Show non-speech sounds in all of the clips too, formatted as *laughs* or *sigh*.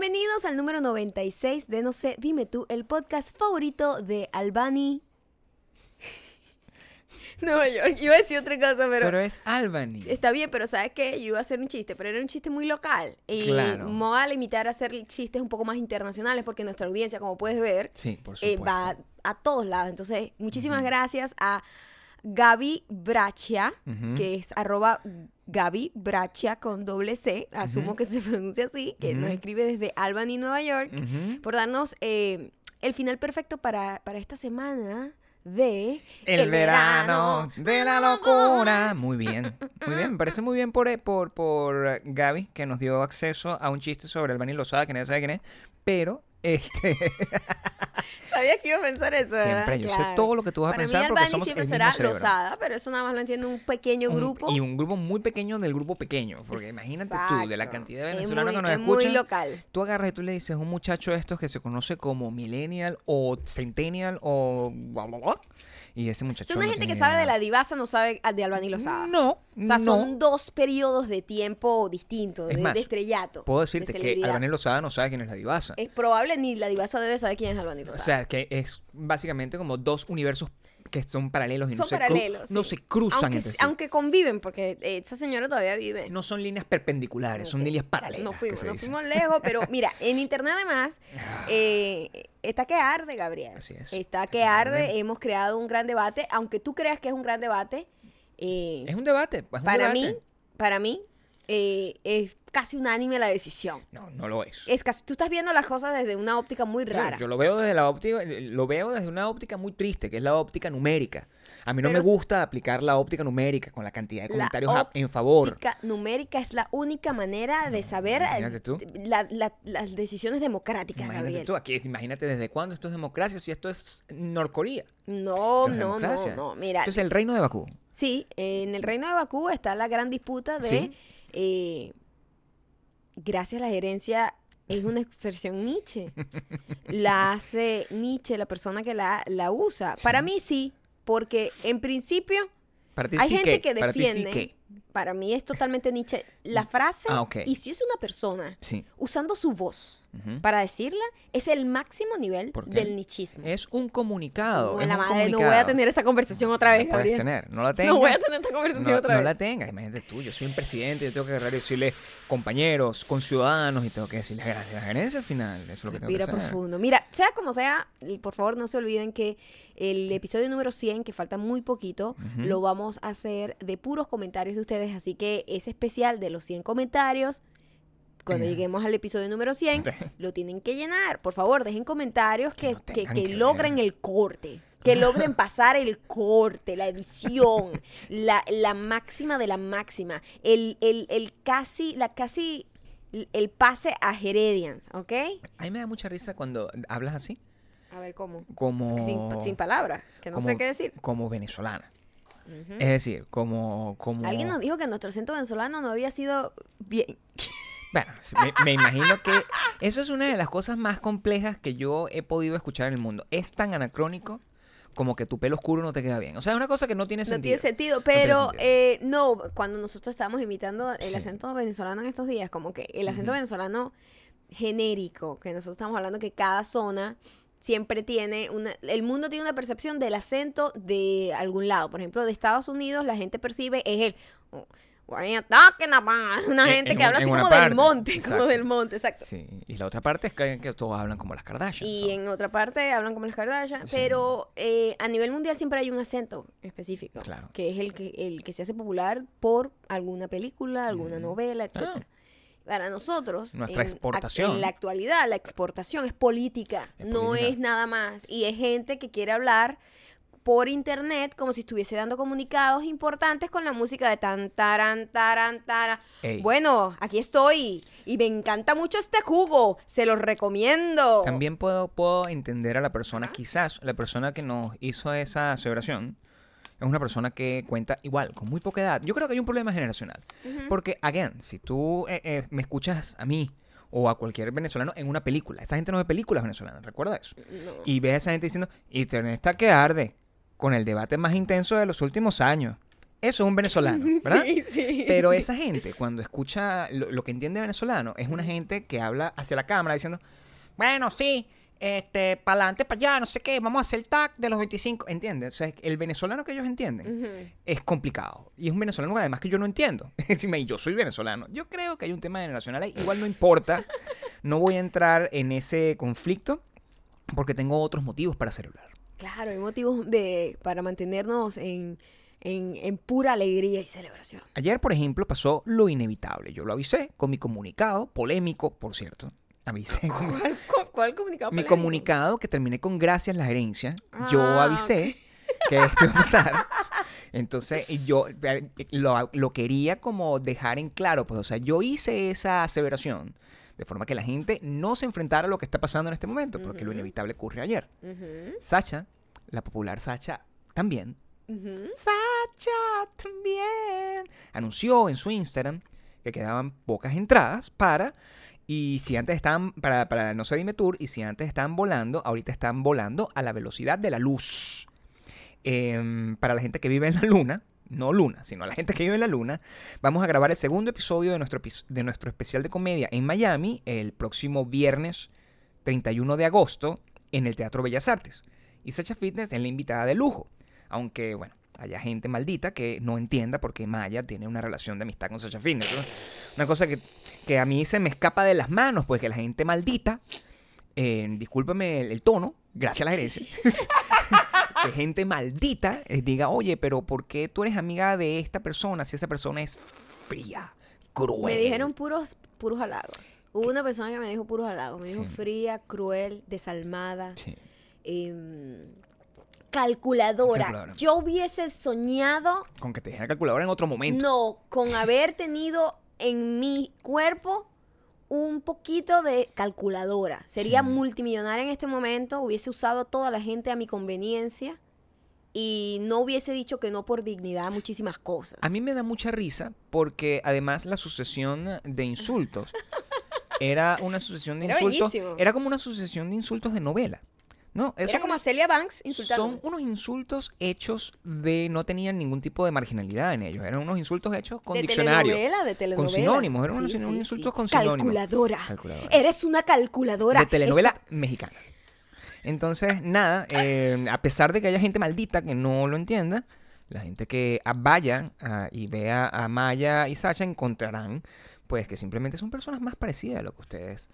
Bienvenidos al número 96 de No sé, dime tú, el podcast favorito de Albany. *laughs* Nueva York. Iba a decir otra cosa, pero, Pero es Albany. está bien, pero ¿sabes qué? Yo iba a hacer un chiste, pero era un chiste muy local. Y Claro. me voy a limitar a hacer chistes un poco más internacionales porque nuestra audiencia, como puedes ver, Sí, por eh, va a todos lados. Entonces, muchísimas gracias a Gaby Brachia, Ujú. que es arroba Gaby Brachia con doble C, asumo que se *laughs* pronuncia así, que nos escribe desde Albany, Nueva York, por darnos eh, el final perfecto para, para esta semana de El, verano de la locura. Muy bien, muy bien. Me parece muy bien por, eh, por, por Gaby, que nos dio acceso a un chiste sobre Albany Lozada, que nadie sabe quién es. Pero, este, *laughs* Sabías que iba a pensar eso, ¿verdad? siempre, yo sé todo lo que tú vas a Para pensar mí porque somos siempre el será cerebro. Lozada, pero eso nada más lo entiende un pequeño Un- grupo. y un grupo muy pequeño del grupo pequeño. Porque imagínate tú, de la cantidad de venezolanos muy- que nos es muy escuchan. local. Tú agarras y tú le dices a un muchacho de estos que se conoce como millennial o centennial o bla, bla, bla, y ese muchacho Si una no gente que sabe de la divasa no sabe de Albany Lozada. No, O sea, no. son dos periodos de tiempo distintos, Es de, más, de estrellato. Puedo de decirte que celebridad. Albany Lozada no sabe quién es la divasa. Es probable ni la divasa debe saber quién es Albany O Lozada. sea, que es básicamente como dos universos que son paralelos y no, son se, cru- paralelos. no sí. se cruzan aunque, entre sí. aunque conviven, porque eh, esa señora todavía vive. No son líneas perpendiculares, son líneas paralelas. No fuimos, se no lejos, pero mira, en internet además eh, está que arde, Gabriel. Así es. Está que arde, hemos creado un gran debate, aunque tú creas que es un gran debate, eh, Es un debate. es un para debate. mí, para mí, eh, es casi unánime la decisión. No, no lo es. Es casi, tú estás viendo las cosas desde una óptica muy Yo- rara. Yo, lo veo desde la óptica, lo veo desde una óptica muy triste, que es la óptica numérica. A mí no Pero me gusta aplicar la óptica numérica con la cantidad de La comentarios a- en favor. óptica numérica es la única manera de saber tú. la- la- las decisiones democráticas, Imagínate Gabriel. tú, aquí, imagínate desde cuándo esto es democracia si esto es Norcorea. No, es no, no, no. Mira, Esto es el reino de Bakú. Sí, en el reino de Bakú está la gran disputa de, Sí. Eh, gracias a la gerencia, es una expresión Nietzsche. La hace Nietzsche, la persona que la, la usa. Para mí sí, porque en principio hay gente que sí defiende. Para mí es totalmente Nietzsche, la frase, Ah, ok. y si es una persona Sí. usando su voz Ujú. para decirla, es el máximo nivel del nichismo. Es un comunicado. No, es la un madre, no comunicado. voy a tener esta conversación otra vez, La puedes Gabriel. tener, no la tengas. No voy a tener esta conversación no, otra no vez. la tengas, imagínate tú, yo soy un presidente, yo tengo que agarrar y decirle compañeros, conciudadanos y tengo que decirles gracias a la gerencia al final, eso es lo que tengo Respira que hacer. profundo. Mira, sea como sea, por favor no se olviden que el episodio número 100, que falta muy poquito, lo vamos a hacer de puros comentarios de ustedes. Así que ese especial de los 100 comentarios, cuando lleguemos al episodio número 100, *laughs* lo tienen que llenar. Por favor, dejen comentarios que, que- que que logren el corte. Que logren pasar el corte, la edición, *laughs* la, la máxima de la máxima, el, el, el casi, la casi, el pase a Heredians, ¿ok? A mí me da mucha risa cuando hablas así, A ver cómo. como Sin, sin palabras, que no como- sé qué decir. como venezolana. Es decir, como como Alguien nos dijo que nuestro acento venezolano no había sido bien. *laughs* Bueno, me, me imagino que eso es una de las cosas más complejas que yo he podido escuchar en el mundo. Es tan anacrónico como que tu pelo oscuro no te queda bien. O sea, es una cosa que no tiene No sentido. tiene sentido, tiene pero sentido. eh, no, cuando nosotros estábamos imitando el Sí. acento venezolano en estos días, como que el acento venezolano genérico, que nosotros estamos hablando que cada zona siempre tiene una, el mundo tiene una percepción del acento de algún lado. Por ejemplo, de Estados Unidos la gente percibe es el oh, what are you talking about? *laughs* una En- gente en que un- habla así como del monte, *laughs* como del monte, exacto. Sí, y la otra parte es que, que todos hablan como las Kardashian. Y en otra parte hablan como las Kardashian, Sí. pero eh, a nivel mundial siempre hay un acento específico, Claro. que es el que, el que se hace popular por alguna película, alguna novela, etc. Ah. Para nosotros, Nuestra en, exportación. en la actualidad, la exportación es política, Es no política. es nada más. Y es gente que quiere hablar por internet como si estuviese dando comunicados importantes con la música de tan, taran, taran, tara. Ey. Bueno, aquí estoy y me encanta mucho este jugo, se los recomiendo. También puedo, puedo entender a la persona, quizás la persona que nos hizo esa aseveración es una persona que cuenta igual, con muy poca edad. Yo creo que hay un problema generacional. Porque, again, si tú eh, eh, me escuchas a mí o a cualquier venezolano en una película, esa gente no ve películas venezolanas, recuerda eso. No. Y ves a esa gente diciendo, Internet está que arde, con el debate más intenso de los últimos años. Eso es un venezolano, *laughs* ¿verdad? Sí, sí. Pero esa gente, cuando escucha lo, lo que entiende venezolano, es una gente que habla hacia la cámara diciendo, bueno, sí, este, para adelante, para allá, no sé qué, vamos a hacer el tag de los 25, ¿entiendes? O sea, el venezolano que ellos entienden Ujú. es complicado. Y es un venezolano además que yo no entiendo. *laughs* Encima, y yo soy venezolano. Yo creo que hay un tema generacional ahí. Igual no importa. No voy a entrar en ese conflicto porque tengo otros motivos para celebrar. Claro, hay motivos de, para mantenernos en, en, en pura alegría y celebración. Ayer, por ejemplo, pasó lo inevitable. Yo lo avisé con mi comunicado, polémico, por cierto. Avisé ¿Cuál, cu- cuál comunicado? mi comunicado que terminé con gracias la gerencia. Yo Ah, avisé que esto iba a pasar. Entonces, *laughs* yo eh, lo, lo quería como dejar en claro, pues, o sea, yo hice esa aseveración de forma que la gente no se enfrentara a lo que está pasando en este momento, porque lo inevitable ocurre ayer. Sacha, la popular Sacha, también. Sacha también anunció en su Instagram que quedaban pocas entradas para y si antes estaban para, para no sé dime tour y si antes estaban volando ahorita están volando a la velocidad de la luz Em, para la gente que vive en la luna no luna sino la gente que vive en la luna vamos a grabar el segundo episodio de nuestro de nuestro especial de comedia en Miami el próximo viernes 31 de agosto en el Teatro Bellas Artes y Sacha Fitness es la invitada de lujo aunque, bueno, haya gente maldita que no entienda por qué Maya tiene una relación de amistad con Sacha Fitness. ¿no? Una cosa que, que a mí se me escapa de las manos, pues que la gente maldita, eh, discúlpame el, el tono, gracias a la gerencia, *laughs* que gente maldita les diga, oye, pero ¿por qué tú eres amiga de esta persona si esa persona es fría, cruel? Me dijeron puros, puros halagos. Hubo una persona que me dijo puros halagos. Me dijo Sí. fría, cruel, desalmada, Sí. em, calculadora. Calculadora. Yo hubiese soñado, Con que te dijera calculadora en otro momento. no, con haber tenido en mi cuerpo un poquito de calculadora. Sería Sí. multimillonaria en este momento, hubiese usado a toda la gente a mi conveniencia y no hubiese dicho que no por dignidad a muchísimas cosas. A mí me da mucha risa porque además la sucesión de insultos *laughs* era una sucesión de Era insultos. bellísimo. Era como una sucesión de insultos de novela. No, Era como a Celia Banks insultando. son unos insultos hechos de no tenían ningún tipo de marginalidad en ellos. Eran unos insultos hechos con de diccionario. telenovela, de telenovela. Con sinónimos, eran unos insultos con sinónimos. Calculadora. Calculadora. Eres una calculadora. de telenovela mexicana. Entonces, nada, eh, a pesar de que haya gente maldita que no lo entienda, la gente que vaya y vea a Maya y Sasha encontrarán, pues, que simplemente son personas más parecidas a lo que ustedes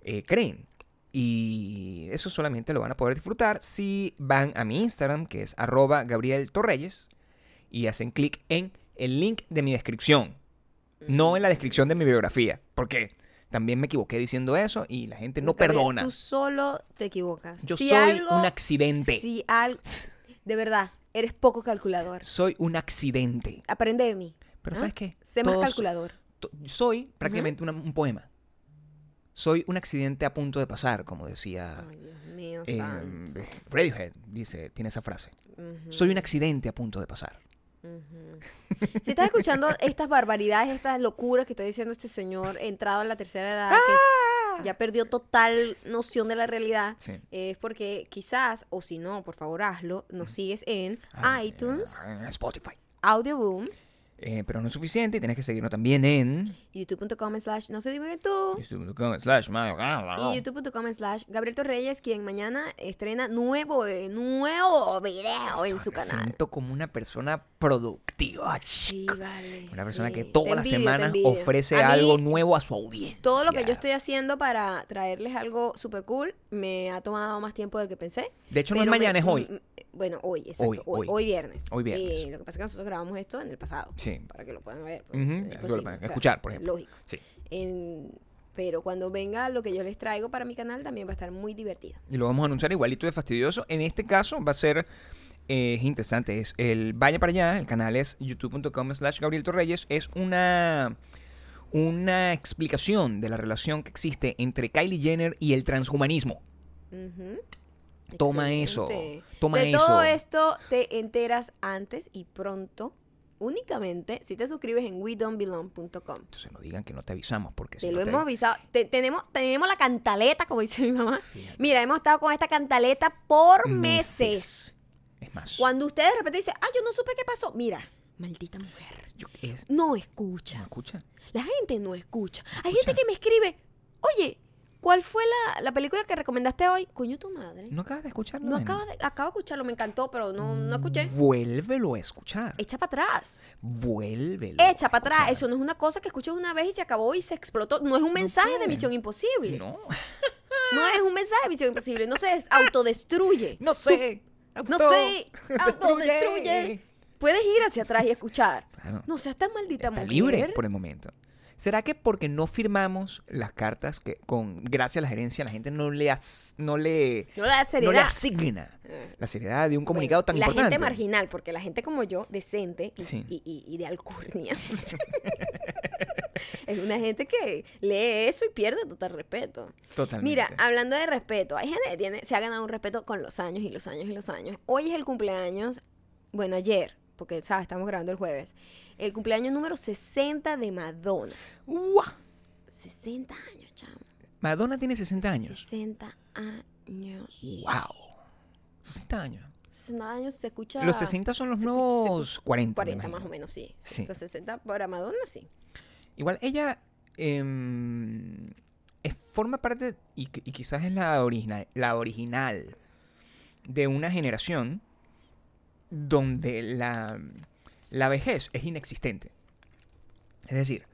eh, creen. Y eso solamente lo van a poder disfrutar si van a mi Instagram, que es arroba Gabriel Torreyes, y hacen clic en el link de mi descripción, no en la descripción de mi biografía, porque también me equivoqué diciendo eso y la gente no Gabriel, perdona. Tú solo te equivocas. Yo Si soy algo- un accidente. Si. De verdad, eres poco calculador. Soy un accidente. Aprende de mí. Pero ¿ah? ¿sabes qué? Sé más calculador. Soy prácticamente una- un poema. Soy un accidente a punto de pasar, como decía Ay, Dios mío, eh, santo. Radiohead, dice, tiene esa frase. Soy un accidente a punto de pasar. Si estás escuchando *laughs* estas barbaridades, estas locuras que está diciendo este señor entrado en la tercera edad, que ya perdió total noción de la realidad, Sí. es porque quizás, o si no, por favor hazlo, nos sigues en Ah, iTunes, eh, Spotify. Audioboom, Eh, pero no es suficiente y tienes que seguirnos también en youtube.com slash no se dime tú. youtube.com slash Y youtube.com slash Gabriel Torreyes, quien mañana estrena nuevo, eh, nuevo video en su Me canal. siento como una persona productiva. Sí, vale. Una persona sí. que todas las semanas ofrece A mí, algo nuevo a su audiencia. Todo lo que yo estoy haciendo para traerles algo super cool me ha tomado más tiempo del que pensé. De hecho, no es me- mañana, es hoy. Bueno, hoy, exacto. Hoy, Hoy, hoy. hoy viernes. Hoy viernes. Eh, lo que pasa es que nosotros grabamos esto en el pasado. Sí. Para que lo puedan ver. pues, eh, eso pues lo sí, claro, escuchar, por ejemplo. Lógico. Sí. En- pero cuando venga lo que yo les traigo para mi canal también va a estar muy divertido. Y lo vamos a anunciar igualito de fastidioso. En este caso va a ser eh, es interesante. Es el Vaya para allá. El canal es youtube.com slash Gabriel Torreyes. Es una, una explicación de la relación que existe entre Kylie Jenner y el transhumanismo. Ujú. Toma eso, toma de eso. todo esto te enteras antes y pronto, únicamente si te suscribes en wedon'tbelong.com. Entonces no digan que no te avisamos porque si Te no lo te- hemos avisado. Te- tenemos, tenemos la cantaleta, como dice mi mamá. Mira, hemos estado con esta cantaleta por meses. Es más. Cuando usted de repente dice, ah, yo no supe qué pasó. Mira, Maldita mujer. Yo- es- No escuchas. ¿No escucha? La gente no escucha. Hay escucha. gente que me escribe, oye, ¿cuál fue la, la película que recomendaste hoy? Coño, tu madre. ¿No acabas de escucharlo? No acabo de, acabo de escucharlo, me encantó, pero no, no escuché. Vuélvelo a escuchar. Echa para atrás. Vuélvelo. Echa para atrás. Eso no es una cosa que escuchas una vez y se acabó y se explotó. No es un mensaje de. Misión Imposible. No. *laughs* No es un mensaje de Misión Imposible. No se autodestruye. *laughs* No sé. No sé. Autodestruye. Puedes ir hacia atrás y escuchar. Claro. No seas tan maldita Está mujer. libre por el momento. ¿Será que porque no firmamos las cartas que con gracias a la gerencia la gente no le as- no le No le da no seriedad. le asigna la seriedad de un comunicado Bueno, tan la importante? gente marginal, porque la gente como yo, decente y, Sí. y- y- y de alcurnia, *laughs* es una gente que lee eso y pierde total respeto. Totalmente. Mira, hablando de respeto, hay gente que tiene, se ha ganado un respeto con los años y los años y los años. Hoy es el cumpleaños, bueno, ayer, porque, ¿sabes? Estamos grabando el jueves. El cumpleaños número 60 de Madonna. ¡Guau! 60 años, chamo. Madonna tiene 60 años. 60 años. ¡Wow! 60 años. 60 años se escucha... Los 60 son los escucha- nuevos 40. me 40 más o menos, sí. Sí. Los 60 para Madonna, sí. Igual ella em, es- forma parte, y, y quizás es la original, la original de una generación donde la, la vejez es inexistente. Es decir,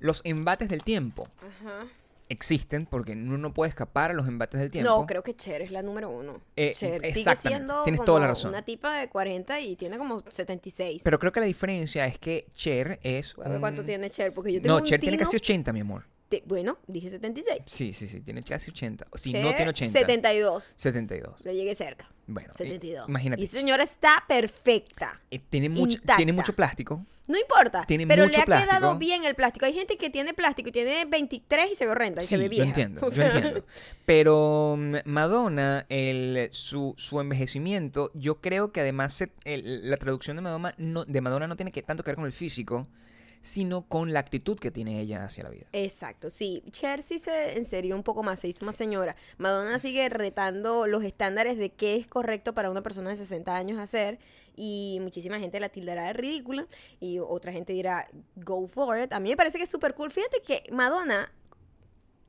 los embates del tiempo Ajá. existen porque uno no puede escapar a los embates del tiempo. No, creo que Cher es la número uno. Eh, Cher sigue siendo tienes como toda la razón. una tipa de 40 y tiene como 76. Pero creo que la diferencia es que Cher es. A ver cuánto un- tiene Cher, porque yo tengo No, un Cher tiene casi 80, mi amor. De- bueno, dije 76. Sí, sí, sí, tiene casi 80. Si no tiene 80. 72. 72. Le llegué cerca. Bueno, eh, 72. imagínate. Y esa señora está perfecta. Eh, tiene, intacta. tiene mucho plástico. No importa. Tiene pero mucho le ha quedado plástico. bien el plástico. Hay gente que tiene plástico y tiene 23 y se ve horrenda y se ve yo vieja. entiendo, O yo sea, entiendo. *laughs* Pero mm, Madonna, el, su, su envejecimiento, yo creo que además se- el- la traducción de Madonna, no, de Madonna no tiene que tanto que ver con el físico, sino con la actitud que tiene ella hacia la vida. Exacto, sí. Cher sí se enserió un poco más, se hizo más señora. Madonna sigue retando los estándares de qué es correcto para una persona de 60 años hacer y muchísima gente la tildará de ridícula y otra gente dirá go for it. A mí me parece que es súper cool. Fíjate que Madonna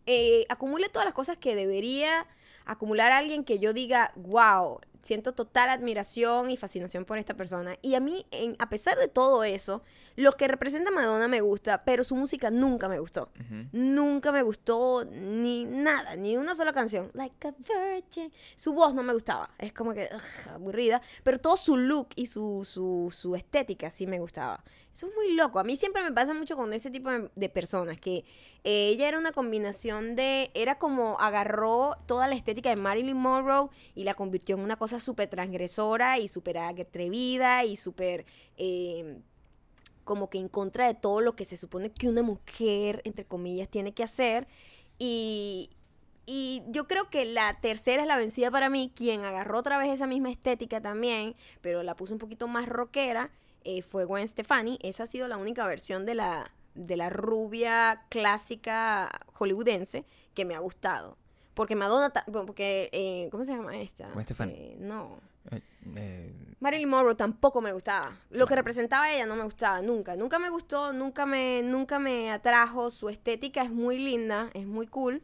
eh, acumule todas las cosas que debería acumular alguien que yo diga, wow, siento total admiración y fascinación por esta persona. Y a mí, en- a pesar de todo eso, lo que representa Madonna me gusta, pero su música nunca me gustó. Nunca me gustó ni nada, ni una sola canción. Like a virgin. Su voz no me gustaba. Es como que ugh, aburrida. Pero todo su look y su, su, su estética sí me gustaba. Eso es muy loco. A mí siempre me pasa mucho con ese tipo de, de personas. Que eh, ella era una combinación de. Era como agarró toda la estética de Marilyn Monroe y la convirtió en una cosa súper transgresora y súper atrevida y súper. eh, como que en contra de todo lo que se supone que una mujer, entre comillas, tiene que hacer. Y, y yo creo que la tercera es la vencida para mí, quien agarró otra vez esa misma estética también, pero la puso un poquito más rockera, eh, fue Gwen Stefani. Esa ha sido la única versión de la, de la rubia clásica hollywoodense que me ha gustado. Porque Madonna, porque, eh, ¿cómo se llama esta? Eh, no. Eh, eh, Marilyn Monroe tampoco me gustaba. Lo que representaba ella no me gustaba nunca. Nunca me gustó, nunca me, nunca me atrajo. Su estética es muy linda, es muy cool.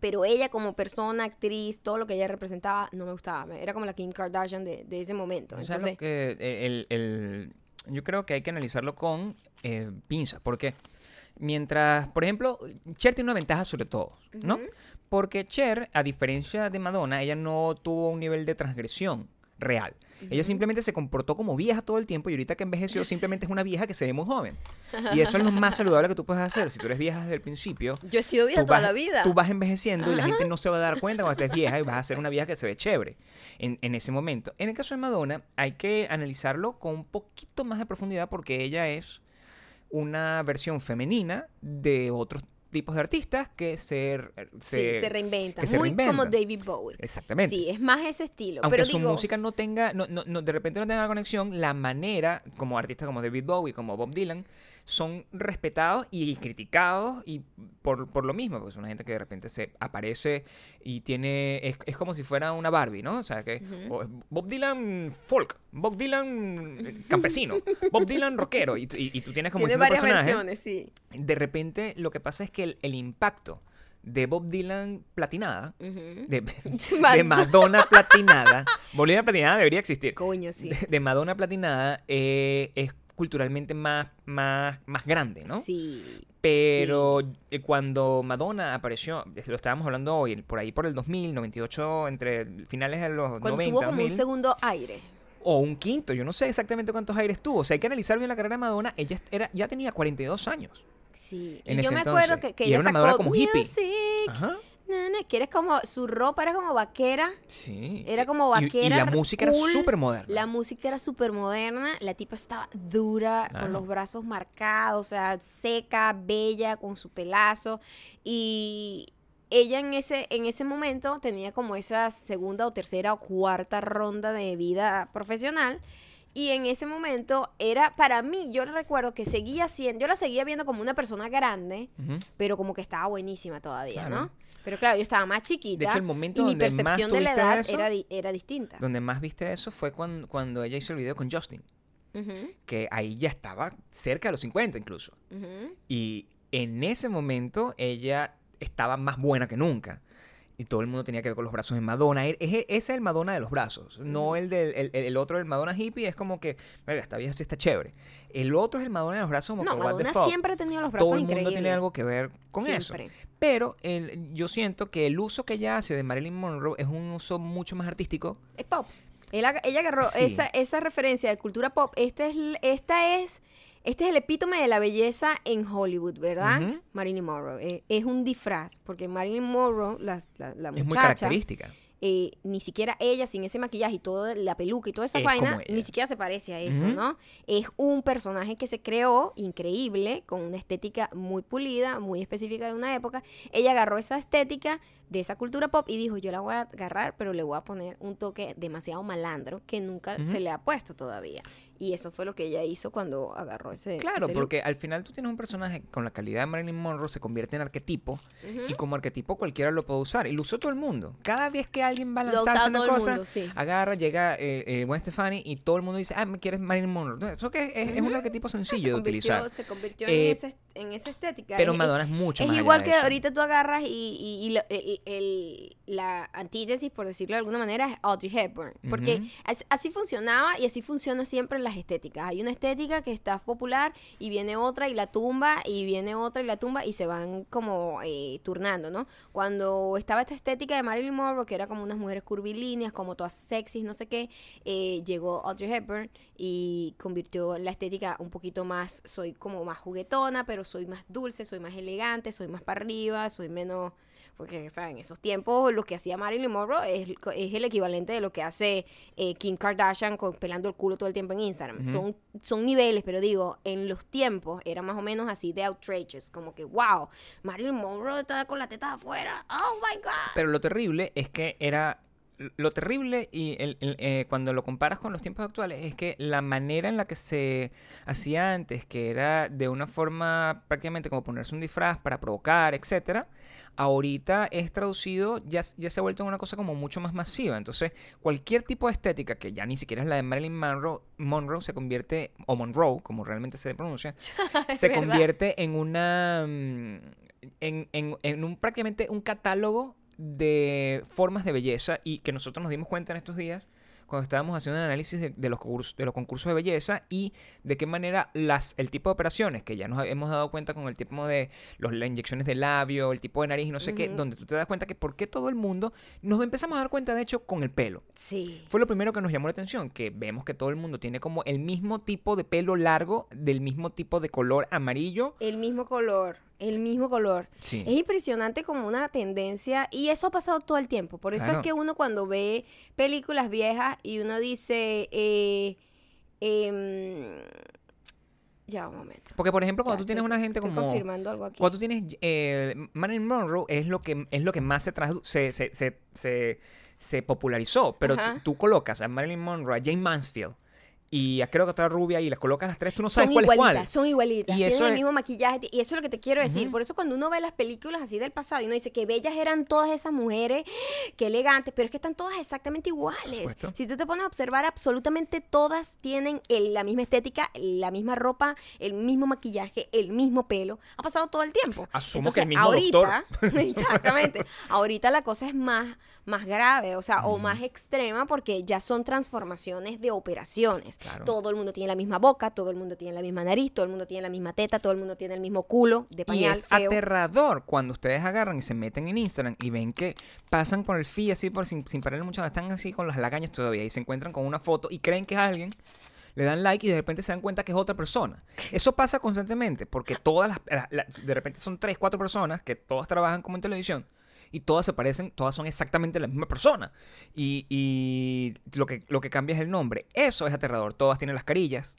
Pero ella como persona, actriz, todo lo que ella representaba, no me gustaba. Era como la Kim Kardashian de, de ese momento. o sea, Entonces, que el, el- yo creo que hay que analizarlo con pinzas, porque mientras, por ejemplo, Cher tiene una ventaja sobre todos, ¿no? Porque Cher, a diferencia de Madonna, ella no tuvo un nivel de transgresión real. Ella simplemente se comportó como vieja todo el tiempo y ahorita que envejeció *laughs* simplemente es una vieja que se ve muy joven. Y eso es lo más saludable que tú puedes hacer. Si tú eres vieja desde el principio, yo he sido vieja toda vas, la vida. Tú vas envejeciendo y la gente no se va a dar cuenta cuando estés vieja y vas a ser una vieja que se ve chévere en, en ese momento. En el caso de Madonna, hay que analizarlo con un poquito más de profundidad porque ella es una versión femenina de otros tipos de artistas que se, sí, se reinventa. que se muy reinventan. como David Bowie. Exactamente. Sí, es más ese estilo. Aunque pero su digo, música no tenga, no, no- no- de repente no tenga conexión, la manera, como artistas como David Bowie, como Bob Dylan, son respetados y criticados y por, por lo mismo, porque es una gente que de repente se aparece y tiene, es, es como si fuera una Barbie, ¿no? O sea, que Bob Dylan folk, Bob Dylan campesino, Bob Dylan rockero, y, y- y tú tienes como Tiene varias versiones, sí. De repente lo que pasa es que el, el impacto de Bob Dylan platinada, de, *laughs* de Madonna platinada, Bob Dylan platinada debería existir, Coño, sí. de, de Madonna platinada eh, es culturalmente más, más, más grande, ¿no? Sí. Pero eh, cuando Madonna apareció, lo estábamos hablando hoy, por ahí por el 2000, 98, entre finales de los Cuando 90, tuvo como un 2000, segundo aire. o un quinto, yo no sé exactamente cuántos aires tuvo. O sea, hay que analizar bien la carrera de Madonna. Ella era, ya tenía 42 años. Sí. En y yo me acuerdo que, ella era una sacó como hippie. Music, Ajá. Que era como, su ropa era como vaquera. Sí. Era como vaquera. Y, la música era súper moderna. La música era súper moderna. La tipa estaba dura, Claro. con los brazos marcados, o sea, seca, bella, con su pelazo. Y ella en ese, en ese momento tenía como esa segunda o tercera o cuarta ronda de vida profesional. Y en ese momento era, para mí, yo recuerdo que seguía siendo, yo la seguía viendo como una persona grande, pero como que estaba buenísima todavía, Claro. ¿no? Pero claro, yo estaba más chiquita. De hecho, el momento y mi más percepción de la edad eso- era, era distinta. Donde más viste eso fue cuando, cuando ella hizo el video con Justin. Que ahí ya estaba cerca de los 50 incluso. Y en ese momento ella estaba más buena que nunca. Y todo el mundo tenía que ver con los brazos de Madonna. E- Ese es el Madonna de los brazos. No el del el, otro, el Madonna hippie, es como que, verga, esta vieja sí está chévere. El otro es el Madonna de los brazos como No, que, Madonna siempre ha tenido los brazos Todo el mundo tiene algo que ver con eso. Siempre. Pero el- yo siento que el uso que ella hace de Marilyn Monroe es un uso mucho más artístico. Es pop. Él ella agarró Sí. esa, esa referencia de cultura pop. Este es, l- esta es, este es el epítome de la belleza en Hollywood, ¿verdad? Ujú. Marilyn Monroe. Eh, es un disfraz, porque Marilyn Monroe, la, la, la Es muy muchacha, característica. eh, ni siquiera ella, sin ese maquillaje y toda la peluca y toda esa Es vaina, ni siquiera se parece a eso. ¿no? Es un personaje que se creó increíble, con una estética muy pulida, muy específica de una época. Ella agarró esa estética de esa cultura pop y dijo, yo la voy a agarrar, pero le voy a poner un toque demasiado malandro que nunca se le ha puesto todavía. Y eso fue lo que ella hizo cuando agarró ese Claro, ese look. porque al final tú tienes un personaje con la calidad de Marilyn Monroe, se convierte en arquetipo, y como arquetipo cualquiera lo puede usar. Y lo usó todo el mundo. Cada vez que alguien va a lanzarse una cosa, mundo, sí. agarra, llega eh, eh, Gwen Stefani y todo el mundo dice, ah, me quieres Marilyn Monroe. Eso que es, es un arquetipo se sencillo de utilizar. se convirtió Eh, en, ese- en esa estética. Pero Es- Madonna es mucho Es más allá igual que ahorita tú agarras y, y- y lo- el- el- la antítesis, por decirlo de alguna manera, es Audrey Hepburn. Porque Ujú. as- así funcionaba y así funciona siempre en las estéticas. Hay una estética que está popular y viene otra y la tumba y viene otra y la tumba y se van como eh, turnando, ¿no? Cuando estaba esta estética de Marilyn Monroe, que era como unas mujeres curvilíneas, como todas sexys, no sé qué, eh, llegó Audrey Hepburn y convirtió la estética un poquito más, soy como más juguetona, pero soy más dulce, soy más elegante, soy más para arriba, soy menos... Porque, sea, en esos tiempos lo que hacía Marilyn Monroe es, es el equivalente de lo que hace eh, Kim Kardashian con, pelando el culo todo el tiempo en Instagram. Son, son niveles, pero digo, en los tiempos era más o menos así de outrageous. Como que, wow, Marilyn Monroe está con la teta afuera. Oh my God. Pero lo terrible es que era. Lo terrible y el- el, eh, cuando lo comparas con los tiempos actuales es que la manera en la que se hacía antes, que era de una forma prácticamente como ponerse un disfraz para provocar, etcétera, ahorita es traducido, ya, ya se ha vuelto en una cosa como mucho más masiva. Entonces, cualquier tipo de estética, que ya ni siquiera es la de Marilyn Monroe, Monroe se convierte, o Monroe, como realmente se pronuncia, *laughs* se verdad. convierte en una mm, en, en- en un prácticamente un catálogo de formas de belleza y que nosotros nos dimos cuenta en estos días cuando estábamos haciendo el análisis de, de los concursos, de los concursos de belleza y de qué manera las el tipo de operaciones que ya nos hemos dado cuenta con el tipo de los, las inyecciones de labio, el tipo de nariz y no sé qué, donde tú te das cuenta que por qué todo el mundo nos empezamos a dar cuenta de hecho con el pelo. Sí. Fue lo primero que nos llamó la atención, que vemos que todo el mundo tiene como el mismo tipo de pelo largo, del mismo tipo de color amarillo. El mismo color, el mismo color. Sí. Es impresionante como una tendencia y eso ha pasado todo el tiempo. Por eso Claro. es que uno cuando ve películas viejas y uno dice, eh, em, ya un momento. Porque, por ejemplo, cuando Ya, tú tienes estoy- una gente estoy como... confirmando algo aquí. Cuando tú tienes eh, Marilyn Monroe es lo que es lo que más se tradu- se, se, se, se- popularizó, pero tú colocas a Marilyn Monroe, a Jane Mansfield y creo que otra rubia y las colocas las tres, tú no sabes son cuál es cuál. son igualitas. Y Tienen el es- mismo maquillaje. Y eso es lo que te quiero decir. Por eso cuando uno ve las películas así del pasado y uno dice que bellas eran todas esas mujeres, que elegantes, pero es que están todas exactamente iguales. Si tú te pones a observar, absolutamente todas tienen el- la misma estética, la misma ropa, el mismo maquillaje, el mismo pelo. Ha pasado todo el tiempo. Asumo que el mismo ahorita, doctor. *laughs* exactamente. Ahorita la cosa es más más grave, o sea, o más extrema porque ya son transformaciones de operaciones. Claro. Todo el mundo tiene la misma boca, todo el mundo tiene la misma nariz, todo el mundo tiene la misma teta, todo el mundo tiene el mismo culo de Y pañal es feo. aterrador cuando ustedes agarran y se meten en Instagram y ven que pasan por el feed así por sin, sin pararle mucho, están así con las lagañas todavía y se encuentran con una foto y creen que es alguien, le dan like y de repente se dan cuenta que es otra persona. Eso pasa constantemente porque todas las, la- la- de repente son tres, cuatro personas que todas trabajan como en televisión y todas se parecen, todas son exactamente la misma persona. Y, y lo, que, lo que cambia es el nombre. Eso es aterrador. Todas tienen las carillas.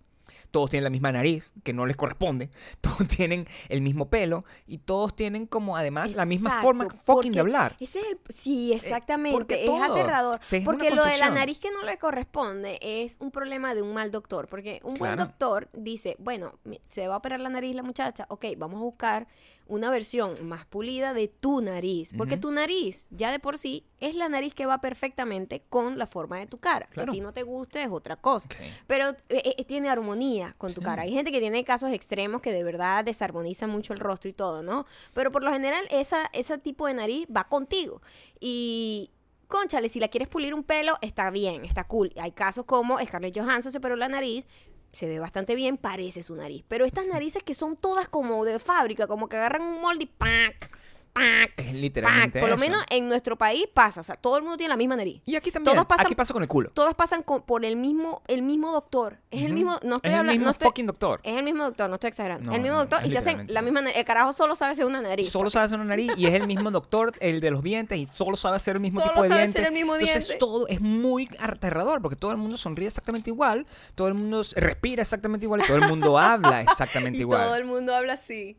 Todos tienen la misma nariz, que no les corresponde. *laughs* Todos tienen el mismo pelo. Y todos tienen como además la misma forma fucking de hablar. Ese es el, sí, exactamente. porque es aterrador. es porque lo de la nariz que no le corresponde es un problema de un mal doctor. Porque un buen doctor dice, bueno, se va a operar la nariz la muchacha, ok, vamos a buscar una versión más pulida de tu nariz. Porque tu nariz, ya de por sí, es la nariz que va perfectamente con la forma de tu cara. Que Claro. a ti no te guste es otra cosa. Pero eh, eh, tiene armonía con tu cara. Hay gente que tiene casos extremos que de verdad desarmoniza mucho el rostro y todo, ¿no? Pero por lo general, esa, ese tipo de nariz va contigo. Y. Conchale, si la quieres pulir un pelo, está bien, está cool. Hay casos como Scarlett Johansson se operó la nariz, se ve bastante bien, parece su nariz. Pero estas narices que son todas como de fábrica, como que agarran un molde y ¡pac! ¡Pac! Es ¡pac! literalmente Por lo eso. menos en nuestro país pasa, o sea, todo el mundo tiene la misma nariz. Y aquí también. todas pasan- aquí pasa con el culo. Todas pasan con- por el mismo, el mismo doctor. Es el mismo, no estoy es el hablando, mismo no estoy- fucking doctor. es el mismo doctor, no estoy exagerando. No, el mismo doctor y se hacen la misma nariz. El carajo solo sabe hacer una nariz. Solo porque- sabe hacer una nariz y es el mismo *laughs* doctor, el de los dientes, y solo sabe hacer el mismo Solo tipo de sabe dientes. hacer el mismo Entonces todo es muy aterrador porque todo el mundo sonríe exactamente igual, todo el mundo respira exactamente igual y todo el mundo *laughs* habla exactamente y igual. todo el mundo habla así.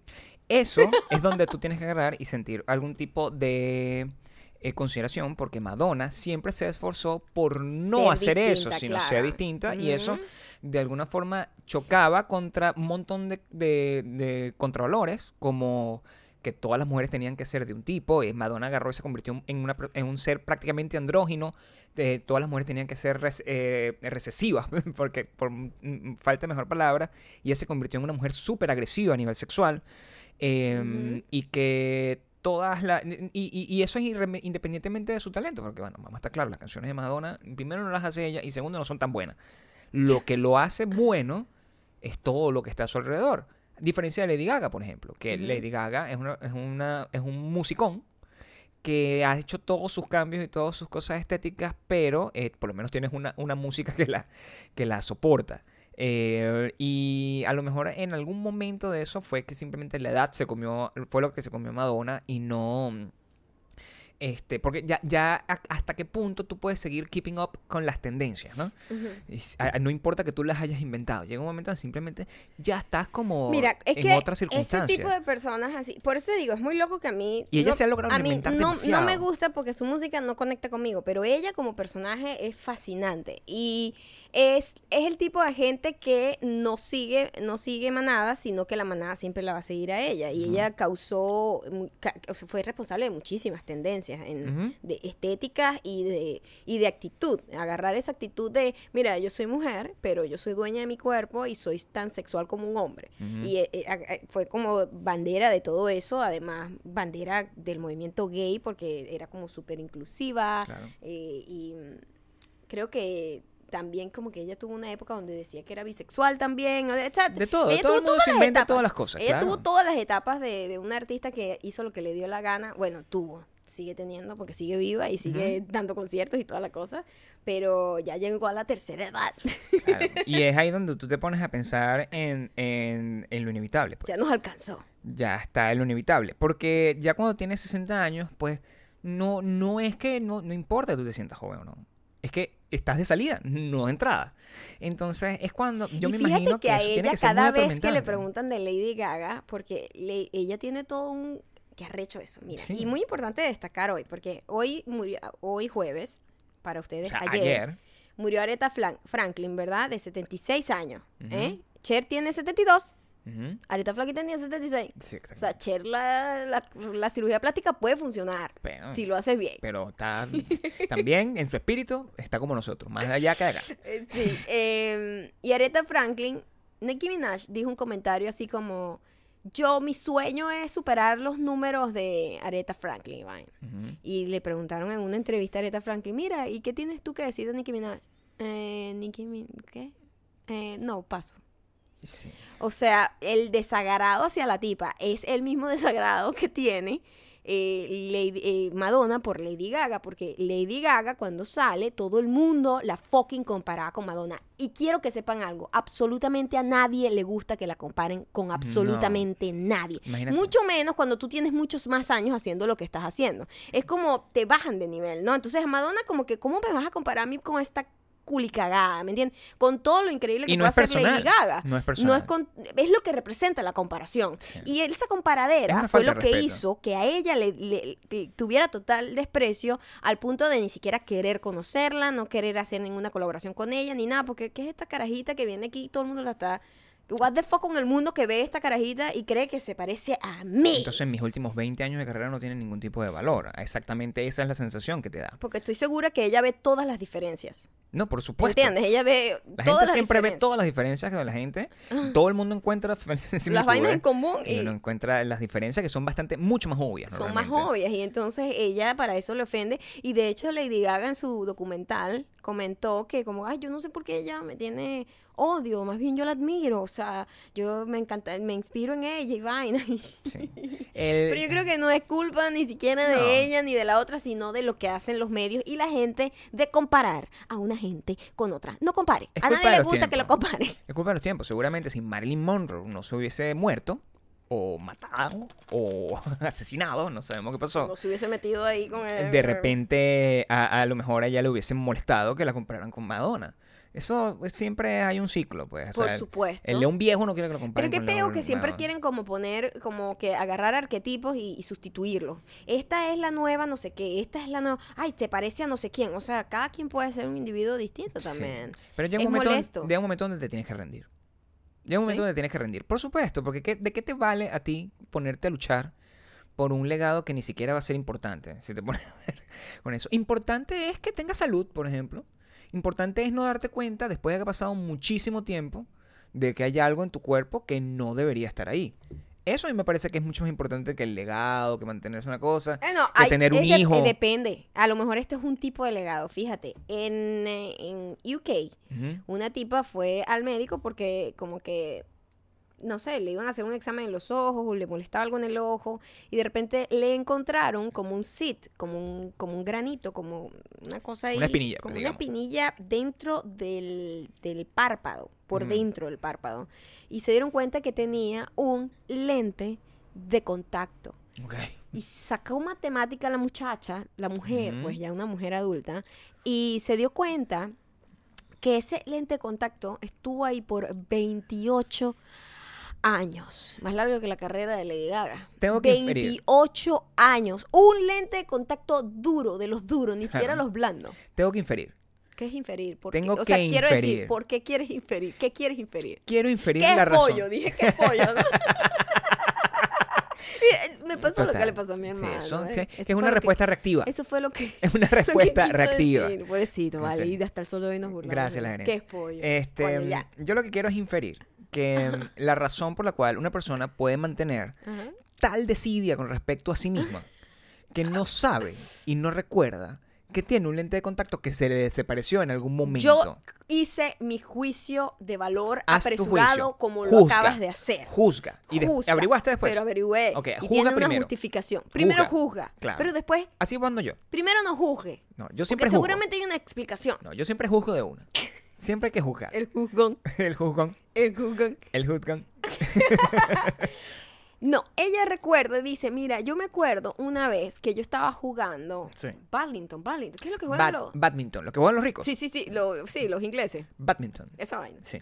Eso es donde tú tienes que agarrar y sentir algún tipo de eh, consideración porque Madonna siempre se esforzó por no Ser hacer eso, sino claro. ser distinta y eso de alguna forma chocaba contra un montón de, de, de contravalores como que todas las mujeres tenían que ser de un tipo. eh, Madonna agarró y se convirtió en, una, en un ser prácticamente andrógino. de todas las mujeres tenían que ser res- eh, recesivas, *laughs* porque por mm, mm, falta de mejor palabra, y ella se convirtió en una mujer súper agresiva a nivel sexual. Eh, Ujú. Y que todas las... Y, y- y eso es independientemente de su talento, porque bueno, vamos a estar claro, las canciones de Madonna, primero no las hace ella y segundo no son tan buenas. Lo que lo hace bueno es todo lo que está a su alrededor. Diferencia de Lady Gaga, por ejemplo, que. Lady Gaga es, una, es, una, es un musicón que ha hecho todos sus cambios y todas sus cosas estéticas, pero eh, por lo menos tienes una, una música que la, que la soporta. Eh, y a lo mejor en algún momento de eso fue que simplemente la edad se comió, fue lo que se comió Madonna y no... Este, porque ya, ya hasta qué punto tú puedes seguir keeping up con las tendencias, ¿no? Y s- a- no importa que tú las hayas inventado, llega un momento en simplemente ya estás como Mira, es en que otra ese circunstancia. tipo de personas así, por eso digo, es muy loco que a mí Y ella no- se ha logrado a mí reinventar no, no me gusta porque su música no conecta conmigo, pero ella como personaje es fascinante y es, es el tipo de gente que no sigue no sigue manada, sino que la manada siempre la va a seguir a ella. Y ella causó ca- fue responsable de muchísimas tendencias en, de estéticas y de y de actitud, agarrar esa actitud de, mira, yo soy mujer, pero yo soy dueña de mi cuerpo y soy tan sexual como un hombre. Y eh, eh, fue como bandera de todo eso, además bandera del movimiento gay porque era como súper inclusiva Claro. eh, y mm, creo que también como que ella tuvo una época donde decía que era bisexual también, o sea, De todo, ella todo el tuvo mundo se las inventa etapas. todas las cosas, Ella claro. tuvo todas las etapas de, de una artista que hizo lo que le dio la gana, bueno, tuvo, sigue teniendo porque sigue viva y sigue dando conciertos y toda la cosa, pero ya llegó a la tercera edad, Claro. *laughs* Y es ahí donde tú te pones a pensar en, en, en lo inevitable. pues. ya nos alcanzó. ya está en lo inevitable. Porque ya cuando tienes 60 años, pues no, no es que no, no importa que tú te sientas joven o no. Es que estás de salida, no de entrada. Entonces es cuando yo y me imagino que, que a eso tiene ella que ser muy cada vez que le preguntan de Lady Gaga, porque le- ella tiene todo un... que arrecho eso, mira. Sí. Y muy importante destacar hoy, porque hoy murió, hoy jueves, para O ustedes, sea, ayer, ayer, Murió Aretha Franklin, ¿verdad? De 76 años. ¿eh? Cher tiene 72. Ujú. Aretha Franklin tenía 76. Sí, O sea, Cher, la, la- la cirugía plástica puede funcionar Pero- si lo haces bien. Pero está *laughs* también en su espíritu está como nosotros, más allá que acá. *laughs* Eh, Sí. eh, y Aretha Franklin, Nicki Minaj dijo un comentario así como: Yo, mi sueño es superar los números de Aretha Franklin. y vaina". Ujú. Y le preguntaron en una entrevista a Aretha Franklin: Mira, ¿y qué tienes tú que decir de Nicki Minaj? Eh, Nicki Min- ¿Qué? Eh, no, paso. Sí. O sea, el desagrado hacia la tipa es el mismo *laughs* desagrado que tiene eh, Lady- eh, Madonna por Lady Gaga, porque Lady Gaga cuando sale, todo el mundo la fucking comparaba con Madonna. Y quiero que sepan algo, absolutamente a nadie le gusta que la comparen con absolutamente nadie. Imagínate. Mucho menos cuando tú tienes muchos más años haciendo lo que estás haciendo. Es como te bajan de nivel, ¿no? Entonces a Madonna como que, ¿cómo me vas a comparar a mí con esta culicagada, ¿me entiendes? Con todo lo increíble que Y no puede es hacer Lady Gaga. no es No personal. es, con- es lo que representa la comparación. Sí. Y esa Es comparadera fue lo que hizo que a ella le, le- que tuviera total desprecio al punto de ni siquiera querer conocerla, no querer hacer ninguna colaboración con ella, ni nada, porque ¿qué es esta carajita que viene aquí y todo el mundo la está... What the fuck con el mundo que ve esta carajita y cree que se parece a mí. Entonces, mis últimos 20 años de carrera no tienen ningún tipo de valor. Exactamente esa es la sensación que te da. porque estoy segura que ella ve todas las diferencias. No, por supuesto. ¿Entiendes? Ella ve La todas gente las siempre ve todas las diferencias de la gente. Todo el mundo encuentra *laughs* Las vainas en común y encuentra las diferencias que son bastante, mucho más obvias. son más obvias y entonces ella para eso le ofende y de hecho Lady Gaga en su documental comentó que como ay yo no sé por qué ella me tiene odio más bien yo la admiro o sea yo me encanta me inspiro en ella y vaina *laughs* Sí. El- pero yo creo que no es culpa ni siquiera de No. ella ni de la otra sino de lo que hacen los medios y la gente de comparar a una gente con otra no compare Es a nadie le gusta que lo compare Es culpa de los tiempos. Seguramente si Marilyn Monroe no se hubiese muerto, o matado, o *laughs* asesinado, no sabemos qué pasó. no se hubiese metido ahí con el De repente, a, a lo mejor a ella le hubiese molestado que la compararan con Madonna. Eso pues, siempre hay un ciclo, pues. o Por sea, el- supuesto. El león viejo no quiere que lo Pero comparen qué con peo que siempre quieren como poner, como que agarrar arquetipos y, y sustituirlos. Esta es la nueva no sé qué, esta es la nueva, ay, te parece a no sé quién. O sea, cada quien puede ser un individuo distinto Sí. también. Pero llega Es un, momento, molesto. llega un momento donde te tienes que rendir. Llega un momento ¿Sí? donde tienes que rendir. Por supuesto, porque ¿qué- ¿de qué te vale a ti ponerte a luchar por un legado que ni siquiera va a ser importante? Si te pones a ver con eso. Importante es que tengas salud, por ejemplo. Importante es no darte cuenta, después de que ha pasado muchísimo tiempo, de que hay algo en tu cuerpo que no debería estar ahí. Eso a mí me parece que es mucho más importante que el legado, que mantenerse una cosa, Bueno, que hay- tener un de- hijo. eh, depende. A lo mejor esto es un tipo de legado. Fíjate, en, eh, en UK, una tipa fue al médico porque como que no sé, le iban a hacer un examen en los ojos o le molestaba algo en el ojo y de repente le encontraron como un sit, como un, como un granito, como una cosa ahí. Una espinilla, Como pues, una espinilla dentro del, del párpado, por Ujú. dentro del párpado. Y se dieron cuenta que tenía un lente de contacto. Y sacó matemática la muchacha, la mujer, pues ya una mujer adulta, y se dio cuenta que ese lente de contacto estuvo ahí por 28 años. Más largo que la carrera de Lady Gaga. Tengo que inferir. 28 años. Un lente de contacto duro, de los duros, ni siquiera los blandos. Tengo que inferir. ¿Qué es inferir? ¿Por Tengo? O sea, que quiero decir. ¿por qué quieres inferir? ¿Qué quieres inferir? Quiero inferir ¿Qué la es razón. pollo? Dije que es pollo, ¿no? *laughs* Me pasó lo que le pasó a mi hermano. ¿eh? sí, es una que- respuesta reactiva. Eso fue lo que. *laughs* Es una *laughs* respuesta reactiva. decir. Pobrecito, No vale. Y hasta el sol de hoy nos burlamos. Gracias, la. ¿Qué es pollo? Este, Pollo, ya. yo lo que quiero es inferir que la razón por la cual una persona puede mantener tal desidia con respecto a sí misma que no sabe y no recuerda que tiene un lente de contacto que se le desapareció en algún momento. Yo hice mi juicio de valor Haz apresurado como lo acabas de hacer. Juzga. Y de- Juzga, averiguaste después. Pero averigüé. Ok, y tiene una primero. justificación. Primero Juzga. juzga. Claro. Pero después, Así cuando yo. primero no juzgue. No, yo Porque siempre juzgo. seguramente hay una explicación. No, yo siempre juzgo de una. *laughs* Siempre hay que juzgar. El juzgón. *laughs* El juzgón. El juzgón. El juzgón. *laughs* No, ella recuerda y dice, mira, yo me acuerdo una vez que yo estaba jugando Sí. badminton, badminton. ¿Qué es lo que juegan Bad- los...? badminton. Lo que juegan los ricos. Sí, sí, sí, lo- sí, los ingleses. Badminton. Esa vaina. Sí.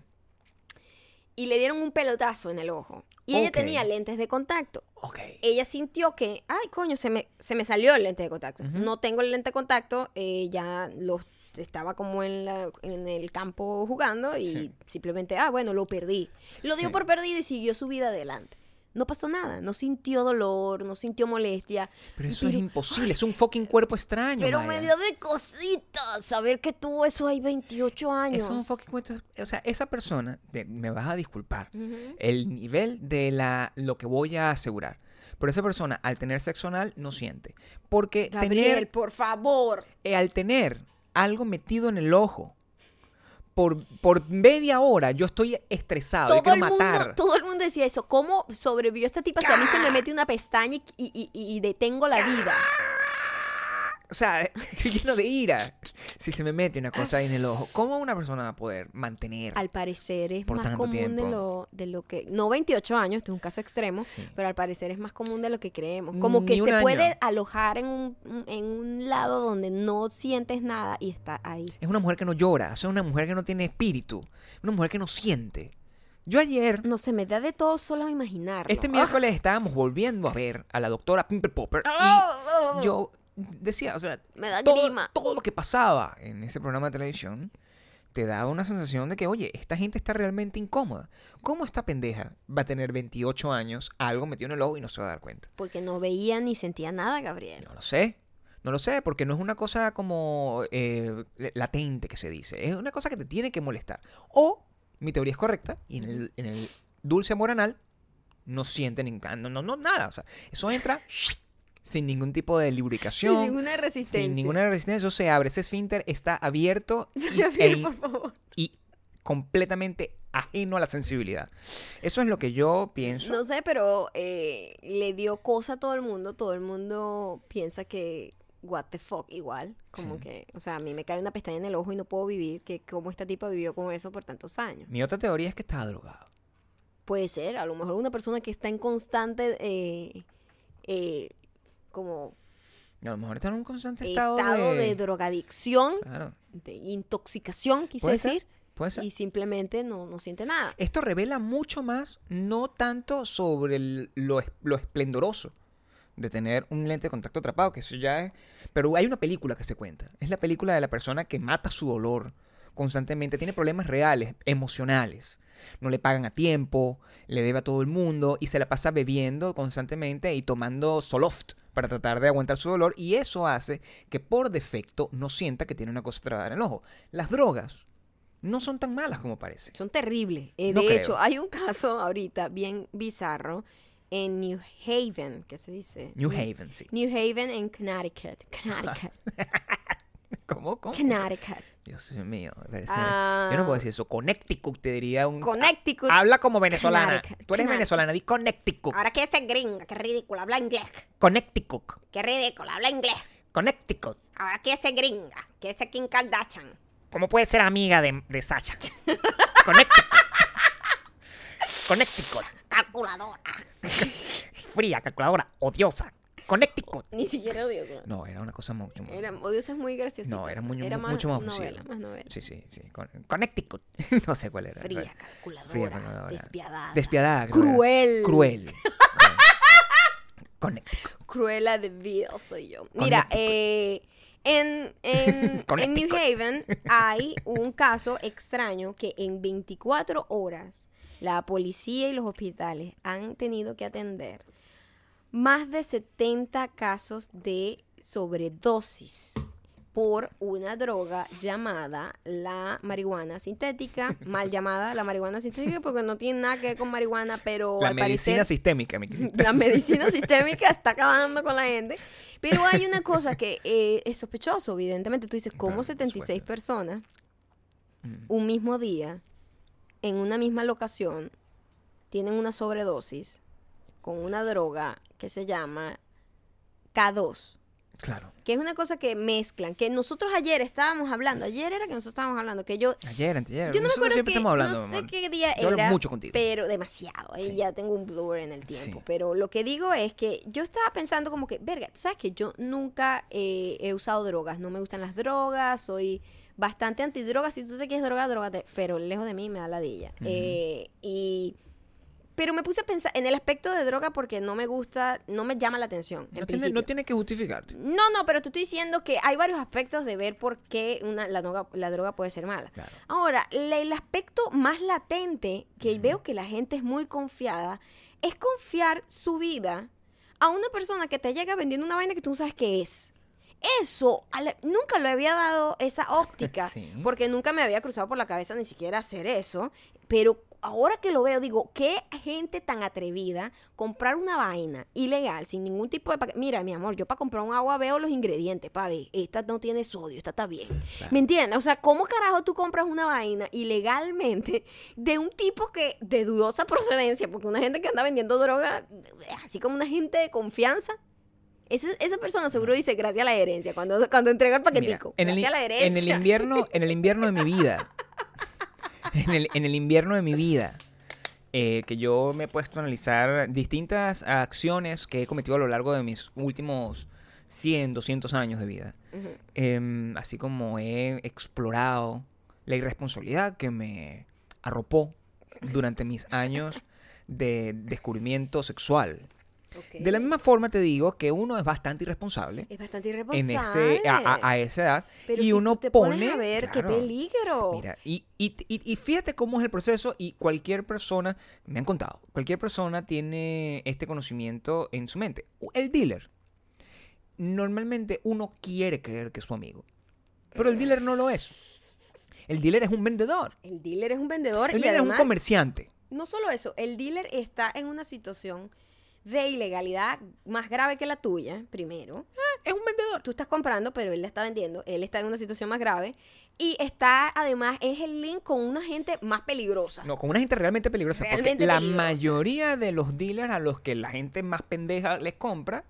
Y le dieron un pelotazo en el ojo. Y ella tenía lentes de contacto. Ok. Ella sintió que, ay, coño, se me, se me salió el lente de contacto. No tengo el lente de contacto, eh, ya los estaba como en, la, en el campo jugando y Sí. simplemente, ah, bueno, lo perdí. Lo dio Sí. por perdido y siguió su vida adelante. No pasó nada, no sintió dolor, no sintió molestia. Pero eso es imposible, es un fucking cuerpo extraño. Pero Maya. me dio de cositas saber que tuvo eso ahí 28 años. Eso es un fucking cuento. O sea, esa persona, de- me vas a disculpar, el nivel de la lo que voy a asegurar. Pero esa persona, al tener sexo anal, no siente. Porque Gabriel, tener, por favor. eh, al tener algo metido en el ojo, por, por media hora yo estoy estresado, yo Todo quiero el, mundo, todo el mundo decía eso. ¿Cómo sobrevivió esta tipa si a mí se me mete una pestaña y, y- y- y detengo la vida? O sea, *laughs* estoy lleno de ira. Si se me mete una cosa ahí en el ojo, ¿cómo una persona va a poder mantener? Al parecer es Por más tanto común de lo, de lo que... No 28 años, esto es un caso extremo, Sí. pero al parecer es más común de lo que creemos. Como que Ni se año. puede alojar en un, en un lado donde no sientes nada y está ahí. Es una mujer que no llora, es una mujer que no tiene espíritu, una mujer que no siente. Yo ayer, No se me da de todo solo a imaginarlo. este miércoles, estábamos volviendo a ver a la doctora Pimple Popper *laughs* y yo decía, o sea, Me da todo, grima. todo lo que pasaba en ese programa de televisión te daba una sensación de que, oye, esta gente está realmente incómoda. ¿Cómo esta pendeja va a tener 28 años, algo metido en el ojo y no se va a dar cuenta? Porque no veía ni sentía nada, Gabriel. No lo sé. No lo sé, porque no es una cosa como eh, latente que se dice. Es una cosa que te tiene que molestar. O mi teoría es correcta y en el, en el dulce amor anal no sienten no, nada. O sea, eso entra *laughs* sin ningún tipo de lubricación. Sin ninguna resistencia. Sin ninguna resistencia, eso se abre. Ese esfínter está abierto *laughs* y, e- por favor. y completamente ajeno a la sensibilidad. Eso es lo que yo pienso. No sé, pero eh, le dio cosa a todo el mundo. Todo el mundo piensa que what the fuck igual. Como Sí. que, o sea, a mí me cae una pestaña en el ojo y no puedo vivir. Que como esta tipa vivió con eso por tantos años. Mi otra teoría es que estaba drogado. Puede ser, a lo mejor una persona que está en constante, eh, eh, como A lo mejor está en un constante estado, estado, de... drogadicción, Claro. de intoxicación, quise ¿Puede ser? decir, Puede ser. y simplemente no, no siente nada. Esto revela mucho más, no tanto sobre el- lo, lo esplendoroso de tener un lente de contacto atrapado, que eso ya es... Pero hay una película que se cuenta. Es la película de la persona que mata su dolor constantemente. Tiene problemas reales, emocionales. No le pagan a tiempo, le debe a todo el mundo y se la pasa bebiendo constantemente y tomando Soloft para tratar de aguantar su dolor y eso hace que por defecto no sienta que tiene una cosa trabada en el ojo. Las drogas no son tan malas como parece. Son terribles. Eh, No de creo. hecho, hay un caso ahorita bien bizarro en New Haven, ¿qué se dice? New Haven, sí. New Haven en Connecticut. Connecticut. *laughs* ¿Cómo? ¿Cómo? Connecticut. Dios mío. Ah. Yo no puedo decir eso. Connecticut te diría un... Connecticut. Habla como venezolana. Tú eres venezolana, di Connecticut. Ahora que ese gringa, qué ridículo, habla inglés. Connecticut. Qué ridículo, habla inglés. Connecticut. Ahora que ese gringa, que ese Kim Kardashian. ¿Cómo puede ser amiga de, de Sacha? *laughs* Connecticut. Connecticut. Calculadora. *laughs* Fría, calculadora, odiosa. Connecticut. Ni siquiera odioso. No, era una cosa mucho más... Era, odiosa es muy gracioso. No, era muy- mu- más mucho más novela, más novela. Sí, sí, sí. Con- Connecticut. *laughs* no sé cuál era. Fría, Fría, calculadora, calculadora. despiadada. Despiadada. era. Cruel. Cruel. *laughs* Connecticut. Cruella de Vil soy yo. Mira, eh, en, en, *laughs* en New. Haven hay un caso extraño que en 24 horas la policía y los hospitales han tenido que atender más de 70 casos de sobredosis por una droga llamada la marihuana sintética, *laughs* mal llamada la marihuana sintética porque no tiene nada que ver con marihuana, pero La al medicina parecer sistémica, *laughs* la medicina *laughs* sistémica está acabando con la gente. Pero hay una cosa que eh, es sospechoso, evidentemente. Tú dices, ¿cómo Claro, por 76 supuesto. personas Mm. un mismo día, en una misma locación, tienen una sobredosis con una droga que se llama K2? Claro. Que es una cosa que mezclan, que nosotros ayer estábamos hablando, ayer era que nosotros estábamos hablando, que yo Ayer, anteayer. yo no me acuerdo siempre qué, estamos hablando, no sé qué día Yo hablo era, mucho contigo. pero demasiado. Sí. ya tengo un blur en el tiempo. Sí. Pero lo que digo es que yo estaba pensando como que, verga, tú sabes que yo nunca eh, he usado drogas. No me gustan las drogas, soy bastante antidrogas. Si tú te quieres drogar, drogate. Pero lejos de mí me da ladilla. Eh, y... pero me puse a pensar en el aspecto de droga porque no me gusta, no me llama la atención. en No tiene, no tiene que justificarte. No, no, pero te estoy diciendo que hay varios aspectos de ver por qué una, la, droga, la droga puede ser mala. Claro. Ahora, la- el aspecto más latente que veo que la gente es muy confiada es confiar su vida a una persona que te llega vendiendo una vaina que tú no sabes qué es. Eso, la- nunca le había dado esa óptica, *laughs* Sí. porque nunca me había cruzado por la cabeza ni siquiera hacer eso, pero ahora que lo veo, digo, qué gente tan atrevida comprar una vaina ilegal sin ningún tipo de... Mira, mi amor, yo para comprar un agua veo los ingredientes, para ver, esta no tiene sodio, esta está bien. ¿Me entiendes? O sea, ¿cómo carajo tú compras una vaina ilegalmente de un tipo que de dudosa procedencia? Porque una gente que anda vendiendo droga, así como una gente de confianza. Ese- esa persona seguro dice gracias a la herencia cuando, cuando entrega el Mira, paquetico. en, el, a la en herencia. el invierno, en el invierno de mi vida, *laughs* *laughs* en el, en el invierno de mi vida, eh, que yo me he puesto a analizar distintas acciones que he cometido a lo largo de mis últimos 100, 200 años de vida. Em, así como he explorado la irresponsabilidad que me arropó durante mis años de descubrimiento sexual. De la misma forma te digo que uno es bastante irresponsable Es bastante en irresponsable. ese, a, a- a esa edad Pero y si uno tú te pone pones a ver qué peligro. Mira, y, y, y- y fíjate cómo es el proceso y cualquier persona, me han contado, cualquier persona tiene este conocimiento en su mente. El dealer, normalmente uno quiere creer que es su amigo, pero el dealer no lo es. El dealer es un vendedor, El dealer es un vendedor el y dealer es un comerciante. no solo eso, el dealer está en una situación de ilegalidad más grave que la tuya, primero. Es un vendedor. Tú estás comprando, pero él la está vendiendo. Él está en una situación más grave. Y está, además, es el link con una gente más peligrosa. No, con una gente realmente peligrosa. Realmente porque la mayoría de los dealers a los que la gente más pendeja les compra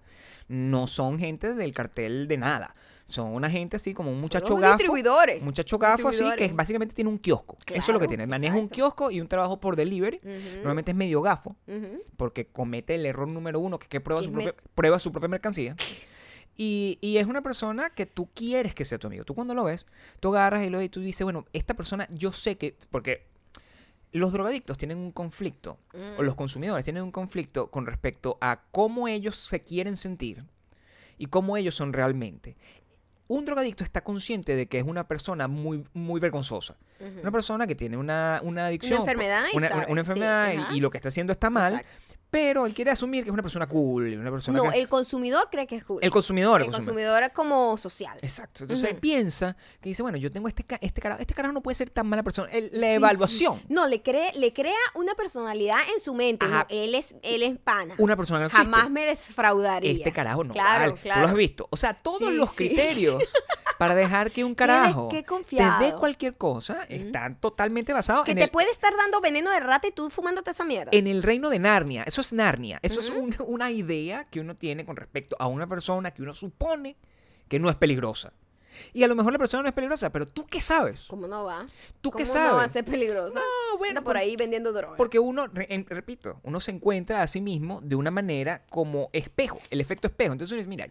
no son gente del cartel de nada. Son una gente así como un muchacho gafo. distribuidores. Muchacho gafo así que básicamente tiene un kiosco. Eso es lo que tiene. Maneja un kiosco y un trabajo por delivery. Normalmente es medio gafo porque comete el error número uno, que es que prueba, su propia, prueba su propia mercancía. Y, y es una persona que tú quieres que sea tu amigo. Tú cuando lo ves, tú agarras y, lo, y tú dices, bueno, esta persona yo sé que... Porque los drogadictos tienen un conflicto, o Mm. los consumidores tienen un conflicto con respecto a cómo ellos se quieren sentir y cómo ellos son realmente. Un drogadicto está consciente de que es una persona muy, muy vergonzosa. Una persona que tiene una, una adicción. enfermedad y Una, sabe, una enfermedad y- lo que está haciendo está mal. Exacto. Pero él quiere asumir que es una persona cool, una persona No, que- el consumidor cree que es cool. el consumidor, El el consumidor. es como social. Exacto. Entonces él piensa que dice, bueno, yo tengo este, este carajo, este carajo no puede ser tan mala persona. El- la Sí, evaluación. sí. No, le, cree, le crea una personalidad en su mente. No, él es, él es pana. Una persona que no. Jamás me defraudaría. Este carajo no. Claro, vale. claro. Tú lo has visto. O sea, todos Sí, los criterios *laughs* para dejar que un *laughs* carajo qué te dé cualquier cosa están totalmente basados Que en te el, puede estar dando veneno de rata y tú fumándote esa mierda. en el reino de Narnia. Eso es Narnia. Eso es un- una idea que uno tiene con respecto a una persona que uno supone que no es peligrosa. Y a lo mejor la persona no es peligrosa, pero tú qué sabes. ¿Cómo no va? ¿Tú qué ¿Cómo no va a sabes? ser peligrosa? No, bueno, Anda por ahí vendiendo droga. Porque uno, repito, uno se encuentra a sí mismo de una manera como espejo, el efecto espejo. Entonces uno dice, mira,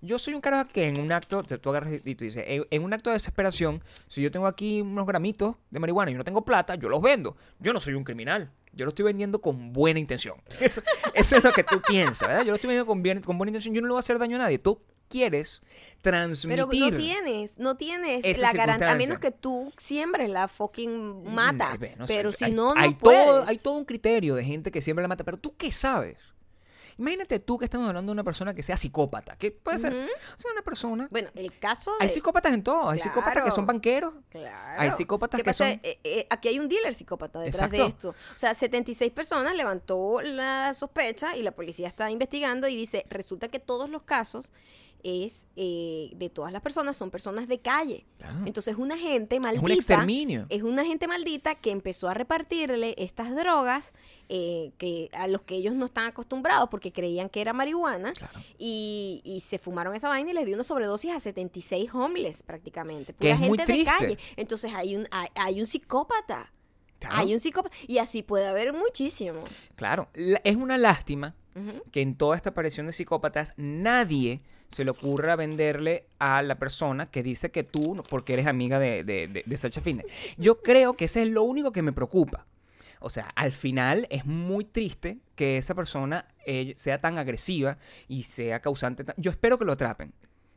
yo soy un carajo que en un acto, tú agarras y tú dices, en, en un acto de desesperación, si yo tengo aquí unos gramitos de marihuana y yo no tengo plata, yo los vendo. Yo no soy un criminal. Yo lo estoy vendiendo con buena intención. *laughs* Eso, eso es lo que tú piensas, ¿verdad? Yo lo estoy vendiendo con, bien- con buena intención. Yo no le voy a hacer daño a nadie. Tú quieres transmitir. Pero no tienes, no tienes la garantía, a menos que tú siembres la fucking mata. Mm, sea, pero si hay- no, no hay puedes. Todo, hay todo un criterio de gente que siempre la mata, pero tú qué sabes. Imagínate tú que estamos hablando de una persona que sea psicópata, que puede ser, o sea, una persona. Bueno, el caso de... Hay psicópatas en todo, hay psicópatas que son banqueros. Claro. Hay psicópatas ¿Qué que pasa? son- Eh, eh, aquí hay un dealer psicópata detrás de esto. O sea, 76 personas levantó la sospecha y la policía está investigando y dice, resulta que todos los casos es eh, de todas las personas son personas de calle. Claro. Entonces una gente maldita. un exterminio. Es una gente maldita que empezó a repartirle estas drogas eh, que a los que ellos no están acostumbrados porque creían que era marihuana Claro. y, y se fumaron esa vaina y les dio una sobredosis a 76 homeless prácticamente. Que Pura es muy gente de triste. calle. Entonces hay un, hay, hay un psicópata. Claro. Hay un psicópata. Y así puede haber muchísimos. Claro, la- es una lástima Que en toda esta aparición de psicópatas nadie se le ocurra venderle a la persona que dice que tú, porque eres amiga de, de, de, de Sacha Fitness. Yo creo que ese es lo único que me preocupa. O sea, al final es muy triste que esa persona eh, sea tan agresiva y sea causante. Yo espero que lo atrapen.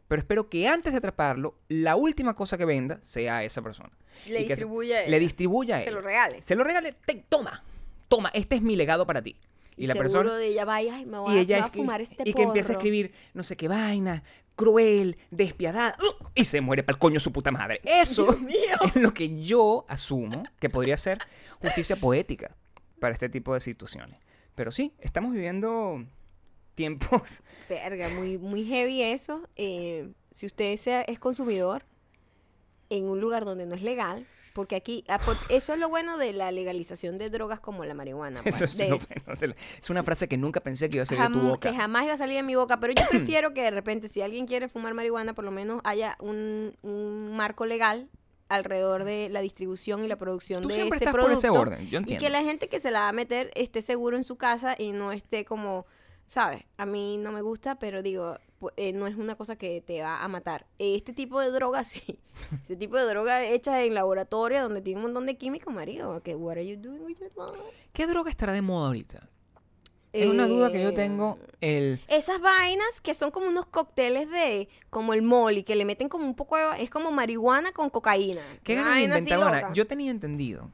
Pero espero que antes de atraparlo, la última cosa que venda sea a esa persona. Le se- distribuya a Le ella. distribuya a Se él. lo regale. Se lo regale. Te- toma. Toma, este es mi legado para ti. Y, la seguro persona de ella vaya, ay, me voy, y a- ella me voy a fumar este y que empieza a porro". escribir no sé qué vaina, cruel, despiadada, ¡uh! y se muere pa'l coño su puta madre. Eso *laughs* es lo que yo asumo que podría ser justicia poética para este tipo de situaciones. Pero sí, estamos viviendo tiempos. Verga, muy, muy heavy eso. Eh, si usted sea, es consumidor en un lugar donde no es legal, porque aquí, ah, eso es lo bueno de la legalización de drogas como la marihuana. *laughs* pues, Eso es, de- lo bueno de la- es una frase que nunca pensé que iba a salir de tu boca. que jamás iba a salir de mi boca, pero yo *clears throat* prefiero que de repente si alguien quiere fumar marihuana, por lo menos haya un, un marco legal alrededor de la distribución y la producción Tú de ese estás por producto. ese orden, yo Y que la gente que se la va a meter esté seguro en su casa y no esté como, ¿sabes? A mí no me gusta, pero digo, eh, no es una cosa que te va a matar. Este tipo de droga, *laughs* sí. Ese tipo de droga hecha en laboratorio donde tiene un montón de químicos, marido. Que, what are you doing with your life? ¿Qué droga estará de moda ahorita? Es una duda que yo tengo. El... Esas vainas que son como unos cócteles de, como el molly, que le meten como un poco de, es como marihuana con cocaína. ¿Qué ganas de inventar. Yo tenía entendido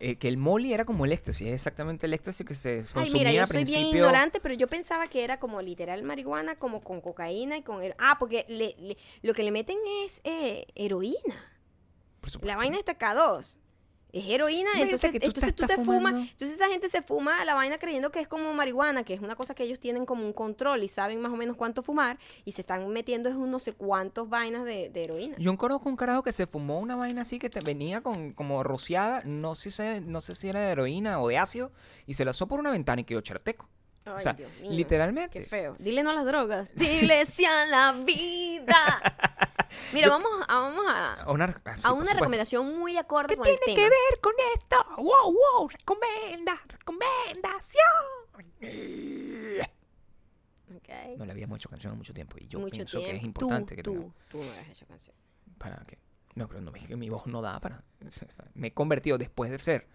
eh, que el molly era como el éxtasis, es exactamente el éxtasis que se consumía Ay, mira, yo soy bien ignorante, pero yo pensaba que era como literal marihuana, como con cocaína y con... her- Ah, porque le- le- lo que le meten es eh, heroína. Por. La vaina está K2. Es heroína, entonces, que tú entonces tú te fumas. Entonces esa gente se fuma la vaina creyendo que es como marihuana, que es una cosa que ellos tienen como un control y saben más o menos cuánto fumar y se están metiendo es un no sé cuántos vainas de, de heroína. Yo conozco un carajo que se fumó una vaina así que te venía con como rociada, no sé, no sé si era de heroína o de ácido, y se lanzó por una ventana y quedó charteco. O Ay, sea, Dios mío, literalmente. Qué feo. Dile no a las drogas. Dile sí a la vida. *laughs* Mira, vamos, a, vamos a, una, ah, sí, a una recomendación muy acorde ¿Qué con tiene el tema. que ver con esto? ¡Wow, wow! ¡Recomienda! ¡Recomendación! Ok. No le habíamos hecho canción en mucho tiempo y yo Mucho pienso que es tiempo. importante tú, que tú, tú no habías hecho canción. ¿Para qué? No, pero no mi voz no da para. *laughs* Me he convertido después de ser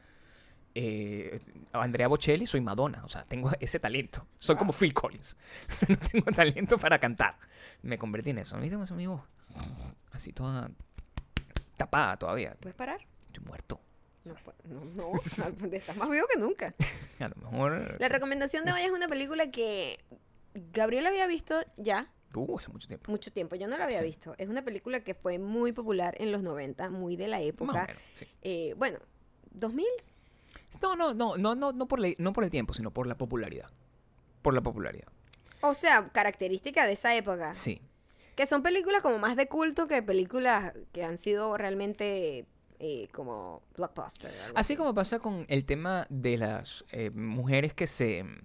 eh, Andrea Bocelli, soy Madonna. O sea, tengo ese talento. Soy como Phil Collins. *laughs* O sea, no tengo talento para cantar. Me convertí en eso. ¿Viste mi voz? Así toda tapada todavía. ¿Puedes parar? Estoy muerto. No, no, no. *laughs* Estás más vivo que nunca. *laughs* A lo mejor. La recomendación de hoy es una película que Gabriel había visto ya Uh, hace mucho tiempo. mucho tiempo. Yo no la había Sí. visto. Es una película que fue muy popular en los 90, muy de la época. menos, sí. Eh, bueno, 2000. No, no, no, no, no, no por, la- no por el tiempo, sino por la popularidad. Por la popularidad. O sea, característica de esa época. Sí. Que son películas como más de culto que películas que han sido realmente eh, como blockbuster. Así como pasa con el tema de las eh, mujeres que se mm,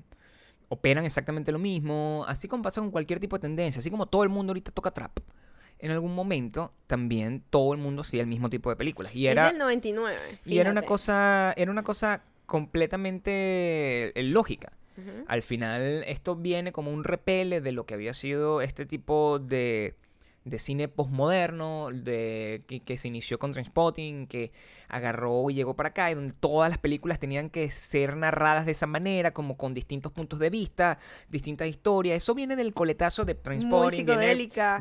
operan exactamente lo mismo, así como pasa con cualquier tipo de tendencia, así como todo el mundo ahorita toca trap. En algún momento también todo el mundo hacía el mismo tipo de películas y Es era del 99. y era una fíjate. cosa era una cosa completamente eh, lógica. Al final esto viene como un repele de lo que había sido este tipo de, de cine postmoderno, de, que, que se inició con Trainspotting, que agarró y llegó para acá, y donde todas las películas tenían que ser narradas de esa manera, como con distintos puntos de vista, distintas historias. Eso viene del coletazo de Muy Trainspotting, viene,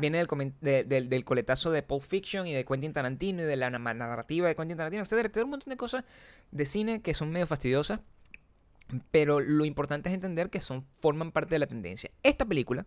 viene del, de- del, del coletazo de Pulp Fiction y de Quentin Tarantino y de la na- narrativa de Quentin Tarantino, etcétera, etcétera, un montón de cosas de cine que son medio fastidiosas. Pero lo importante es entender que son, forman parte de la tendencia. Esta película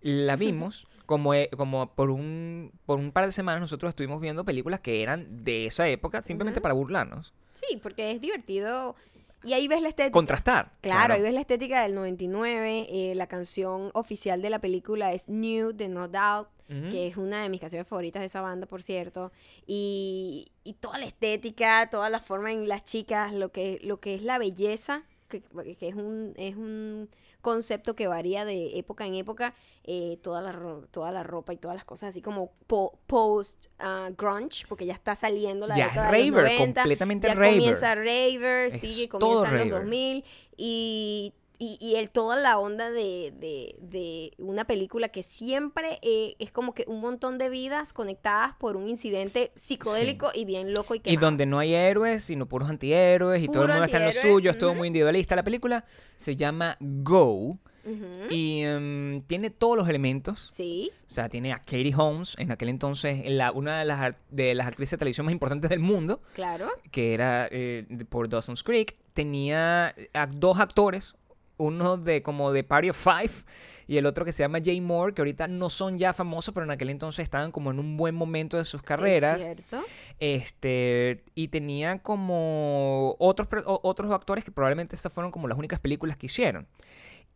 la *laughs* vimos como, eh, como por, un, por un par de semanas nosotros estuvimos viendo películas que eran de esa época simplemente para burlarnos. Sí, porque es divertido. Y ahí ves la estética. Contrastar. Claro, ahí ves la estética del 99. eh, la canción oficial de la película es New de No Doubt, que es una de mis canciones favoritas de esa banda, por cierto. Y, y toda la estética, toda la forma en las chicas, lo que, lo que es la belleza, que, que es, un, es un concepto que varía de época en época. eh, toda, la, ro- toda la ropa y todas las cosas así como po- post ah, grunge, porque ya está saliendo la Ya década de los raver, 90, completamente ya raver. comienza raver, Es sigue, comienza en los raver. 2000 y, y, y el, toda la onda de, de, de una película que siempre eh, es como que un montón de vidas conectadas por un incidente psicodélico y bien loco y Y quemado. donde no hay héroes, sino puros antihéroes, y todo el mundo está en lo suyo, es todo muy individualista. La película se llama Go y em, tiene todos los elementos. Sí, O sea, tiene a Katie Holmes, en aquel entonces la, una de las, de las actrices de televisión más importantes del mundo, claro. que era eh, por Dawson's Creek. Tenía a dos actores, uno de como de Party of Five y el otro que se llama Jay Moore, que ahorita no son ya famosos, pero en aquel entonces estaban como en un buen momento de sus carreras. Es cierto. Este, y tenía como otros, otros actores que probablemente estas fueron como las únicas películas que hicieron.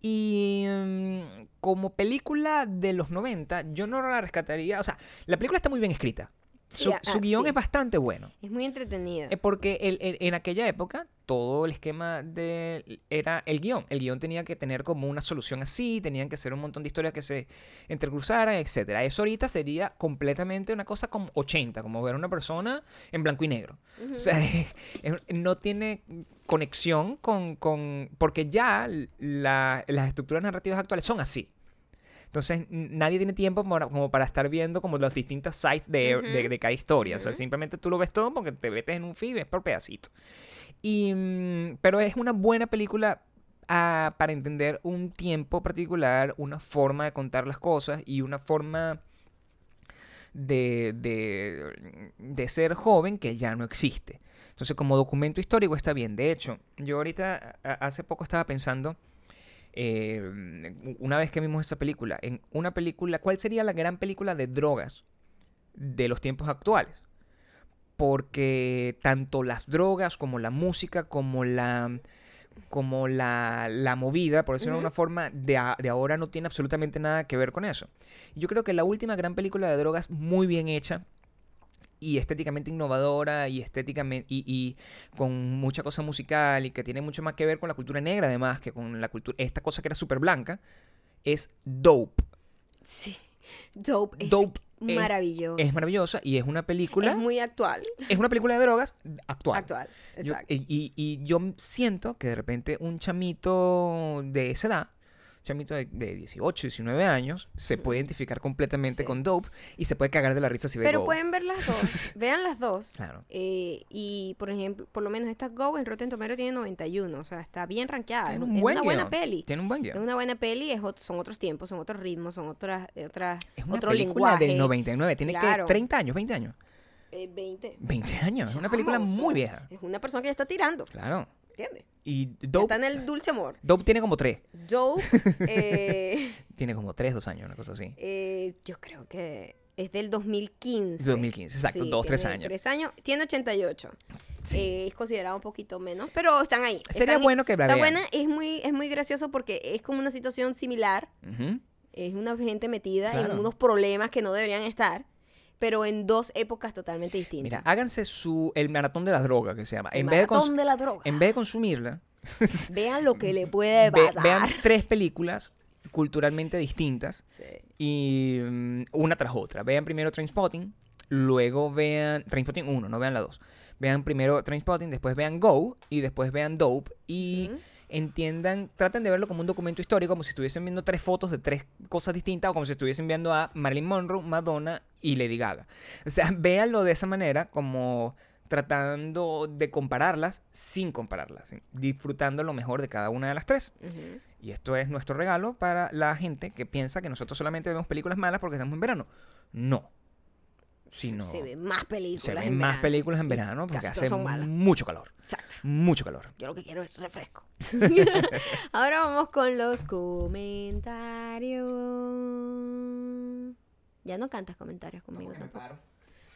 Y mm, como película de los 90, yo no la rescataría. O sea, la película está muy bien escrita. Sí, Su, ah, su guion sí. es bastante bueno. Es muy entretenida. Eh, Porque el- el- en aquella época todo el esquema de era el guion. El guion tenía que tener como una solución así, tenían que ser un montón de historias que se entrecruzaran, etcétera. Eso ahorita sería completamente una cosa como 80, como ver a una persona en blanco y negro. O sea, *laughs* es- no tiene conexión con, con porque ya la- las estructuras narrativas actuales son así. Entonces, nadie tiene tiempo para- como para estar viendo como las distintas sites de, de- de cada historia. O sea, simplemente tú lo ves todo porque te metes en un feed y ves por pedacitos. Y, mm, pero es una buena película ah, para entender un tiempo particular, una forma de contar las cosas y una forma de, de, de ser joven que ya no existe. Entonces, como documento histórico está bien. De hecho, yo ahorita, a- hace poco estaba pensando, eh, una vez que vimos esa película, en una película, ¿cuál sería la gran película de drogas de los tiempos actuales? Porque tanto las drogas como la música, como la como la, la movida, por decirlo de una forma, de, a- de ahora no tiene absolutamente nada que ver con eso. Yo creo que la última gran película de drogas muy bien hecha y estéticamente innovadora y estéticamente y, y con mucha cosa musical y que tiene mucho más que ver con la cultura negra además que con la cultura esta cosa que era súper blanca es Dope. Sí. Dope es Dope es- maravilloso. Es maravillosa y es una película Es muy actual. es una película de drogas actual. Actual. Exacto. y, y- y yo siento que de repente un chamito de esa edad, chamito de, de 18, 19 años, se puede identificar completamente Sí. con Dope y se puede cagar de la risa si ve Pero Go. pueden ver las dos. *laughs* Vean las dos. Claro. Eh, y por ejemplo, por lo menos esta Go en Rotten Tomatoes tiene 91. O sea, está bien rankeada. Tiene es un es buen una buena peli. Tiene un buen Es una buena peli, es ot- son otros tiempos, son otros ritmos, son otras, otras Es una otro película lenguaje. del 99. Tiene Claro. que 30 años, 20 años. Eh, 20. 20 años. Es una película muy vieja. Es una persona que ya está tirando, Claro. ¿Entiendes? Y Dope, Está en el dulce amor. Dope tiene como 3. Dope, *laughs* eh, Tiene como 3, 2 años, una cosa así. eh, yo creo que es del 2015. 2015, exacto, dos, tres años. Tres años. Tiene 88. Sí. Eh, es considerado un poquito menos, pero están ahí. Sería están- bueno que la Está buena, es muy, es muy gracioso porque es como una situación similar. Es una gente metida Claro. en unos problemas que no deberían estar, pero en dos épocas totalmente distintas. Mira, háganse su el maratón de la droga que se llama. El En vez, de maratón cons- de la droga. en vez de consumirla, *laughs* Vean lo que le puede ve- pasar. vean tres películas culturalmente distintas Sí. y mm, una tras otra. Vean primero Trainspotting, luego vean Trainspotting 1, no vean la 2. Vean primero Trainspotting, después vean Go y después vean Dope y. entiendan, traten de verlo como un documento histórico, como si estuviesen viendo tres fotos de tres cosas distintas o como si estuviesen viendo a Marilyn Monroe, Madonna y Lady Gaga. O sea, *laughs* véanlo de esa manera como tratando de compararlas sin compararlas, ¿sí? disfrutando lo mejor de cada una de las tres. Y esto es nuestro regalo para la gente que piensa que nosotros solamente vemos películas malas porque estamos en verano. No. Sino Se ven más películas. se ven en más verano. películas en verano porque hace mucho calor. Exacto. Mucho calor. Yo lo que quiero es refresco. *laughs* Ahora vamos con los comentarios. Ya no cantas comentarios conmigo tampoco.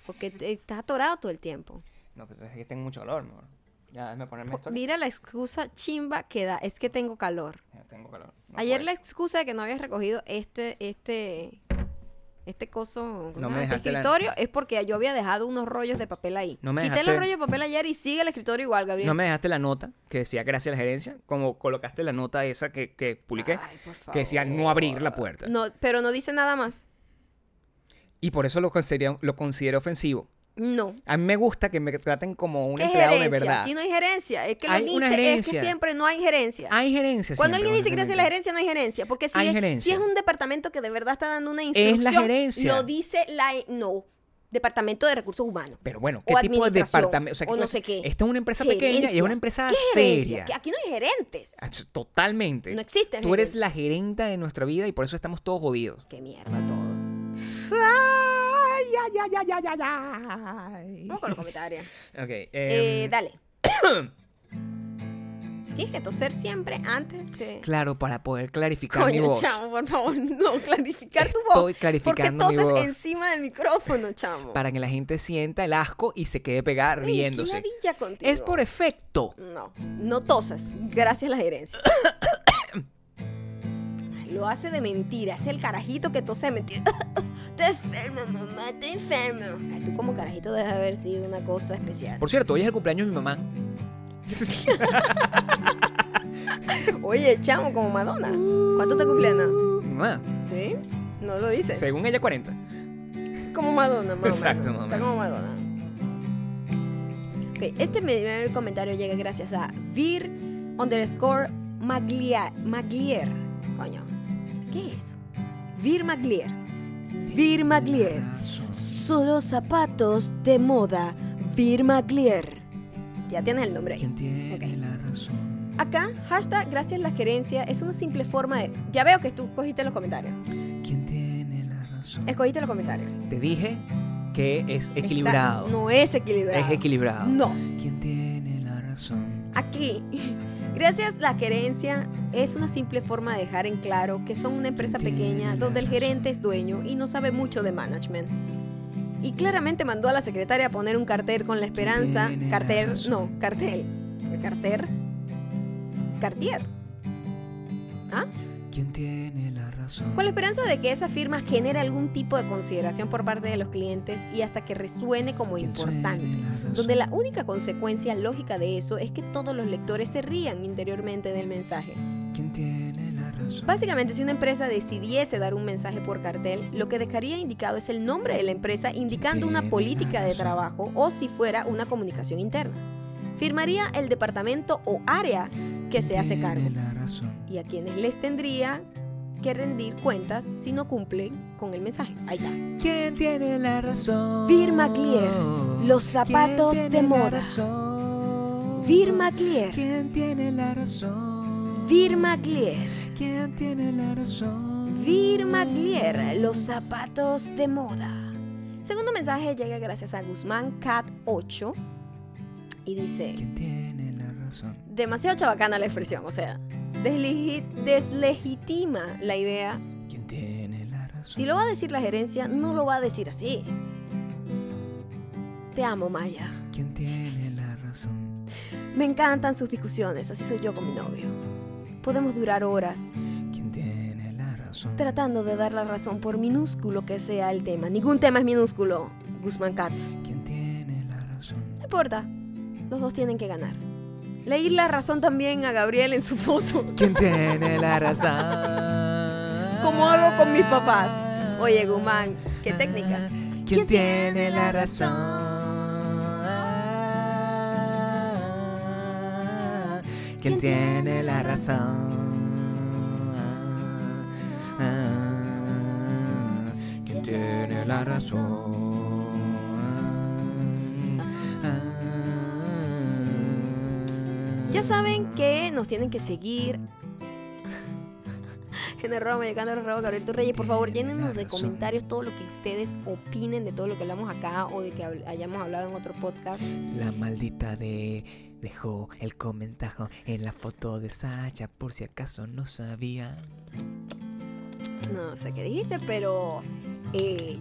Porque te- estás atorado todo el tiempo. No, pues es que tengo mucho calor, amor. Ya, déjame ponerme esto. Mira la excusa chimba que da. Es que tengo calor. Ya tengo calor. No Ayer la excusa de que no habías recogido este, este, este coso, ¿cómo se No me este la- escritorio, es porque yo había dejado unos rollos de papel ahí. No me Quité dejaste- los rollos de papel ayer y sigue el escritorio igual, Gabriel. No me dejaste la nota que decía gracias a la gerencia, como colocaste la nota esa que, que publiqué, Ay, por que decía no abrir la favor. puerta. No, pero no dice nada más. Y por eso lo lo consideré ofensivo. No. A mí me gusta que me traten como un ¿Qué empleado de verdad. Aquí no hay gerencia. Es que lo Nietzsche es que siempre no hay gerencia. Hay gerencia. Cuando siempre, alguien dice que hace la gerencia, no hay gerencia. Porque si, Hay es, gerencia. si es un departamento que de verdad está dando una la instrucción, gerencia. lo dice la... No. Departamento de Recursos Humanos. Pero bueno, O ¿qué tipo de departamento? O, sea, ¿qué o no sé qué. Esta es una empresa pequeña y es una empresa seria. Aquí no hay gerentes. Ah, Totalmente. No existen Tú eres la gerenta de nuestra vida y por eso estamos todos jodidos. Qué mierda todo. Ay, ay, ay, ay, ay, ay, ay. Vamos con los comentarios. *laughs* Ok. Eh, em, dale. *coughs* Tienes que toser siempre antes de... Claro, para poder clarificar mi Coño, voz. chamo, por favor, *laughs* no, clarificar tu voz. Estoy clarificando ¿Por mi qué toses voz. encima del micrófono, chamo? Para que la gente sienta el asco y se quede pegada Ey, qué riéndose. ladilla contigo. Es por efecto. No, no tosas. Gracias a la gerencia. *coughs* Lo hace de mentira. Es el carajito que tose de mentira. *laughs* Estoy enfermo, mamá. Estoy enfermo. Ay, tú como carajito debes haber sido una cosa especial. Por cierto, hoy es el cumpleaños de mi mamá. Oye, chamo, como Madonna. ¿Cuánto te cumpliendo? Mi mamá. ¿Sí? No lo dice. Según ella, 40. Como Madonna, o Exacto, o Está como Madonna. Ok, este primer comentario llega gracias a Vir underscore Maglier. Maglier. Coño. ¿Qué es? Vir Maglier. Vir Maglier. Solo zapatos de moda. Vir Maglier. Ya tienes el nombre ahí. ¿Quién tiene Ok. la razón? Acá, hashtag gracias la gerencia es una simple forma de... Ya veo que tú cogiste los comentarios. ¿Quién tiene la razón? Escogiste los comentarios. Te dije que es Está- equilibrado. no es equilibrado. Es equilibrado. No. ¿Quién tiene la razón? Aquí, *laughs* gracias la gerencia es una simple forma de dejar en claro que son una empresa pequeña donde el gerente es dueño y no sabe mucho de management. Y claramente mandó a la secretaria a poner un cartel con la esperanza, cartel, no, cartel, el cartel, Cartier, ¿ah? ¿Quién tiene la razón? Con la esperanza de que esa firma genere algún tipo de consideración por parte de los clientes y hasta que resuene como ¿Quién importante. la donde la única consecuencia lógica de eso es que todos los lectores se rían interiormente del mensaje. ¿Quién tiene la razón? Básicamente, si una empresa decidiese dar un mensaje por cartel, lo que dejaría indicado es el nombre de la empresa indicando una política de trabajo o si fuera una comunicación interna. Firmaría el departamento o área que se hace cargo Tiene la razón. y a quienes les tendría que rendir cuentas si no cumplen con el mensaje. Ahí está. ¿Quién tiene la razón? Vir Maglier, los zapatos ¿Quién de tiene la moda. razón? Vir Maglier. ¿Quién tiene la razón? Vir Maglier. ¿Quién tiene la razón? Vir Maglier, los zapatos de moda. Segundo mensaje llega gracias a Guzmán Cat 8 y dice, ¿Quién tiene razón? demasiado chabacana la expresión, o sea, deslegi- deslegitima la idea. ¿Quién tiene la razón? Si lo va a decir la gerencia, no lo va a decir así. Te amo, Maya. ¿Quién tiene la razón? Me encantan sus discusiones, así soy yo con mi novio. Podemos durar horas ¿Quién tiene la razón? tratando de dar la razón por minúsculo que sea el tema. Ningún tema es minúsculo, Guzmán Cat. ¿Quién tiene la razón? No importa, los dos tienen que ganar. Leí la razón también a Gabriel en su foto. ¿Quién tiene la razón? Como hago con mis papás. Oye, Guzmán, qué técnica. ¿Quién tiene la razón? ¿Quién tiene la razón? ¿Quién tiene la razón? Ya saben que nos tienen que seguir. *laughs* En arroba mayocando, arroba Gabriel Torreyes. Por favor, llénenos de comentarios todo lo que ustedes opinen de todo lo que hablamos acá o de que hayamos hablado en otro podcast. La maldita de dejó el comentario en la foto de Sacha por si acaso no sabía. No sé qué dijiste, pero eh,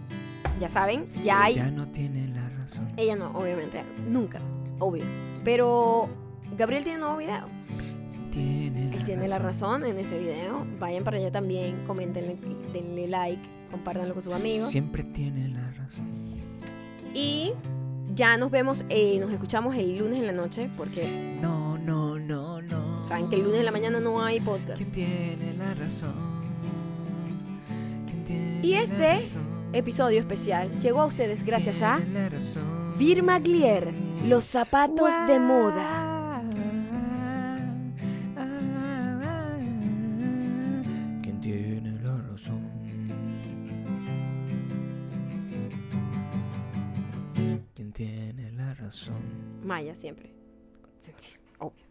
ya saben, ya hay. Ya no tiene la razón. Ella no, obviamente, nunca, obvio. Pero Gabriel tiene nuevo video. Tiene la Él tiene la razón en ese video. Vayan para allá también, comentenle, denle like, compártanlo con sus amigos. Siempre tiene la razón. Y ya nos vemos, eh, nos escuchamos el lunes en la noche, porque No, no, no, no. saben que el lunes en la mañana no hay podcast. ¿Quién tiene la razón? ¿Quién tiene Y la este razón? Episodio especial llegó a ustedes gracias a Tiene la razón. Virma Glier, los zapatos de moda. Maya siempre. Obvio.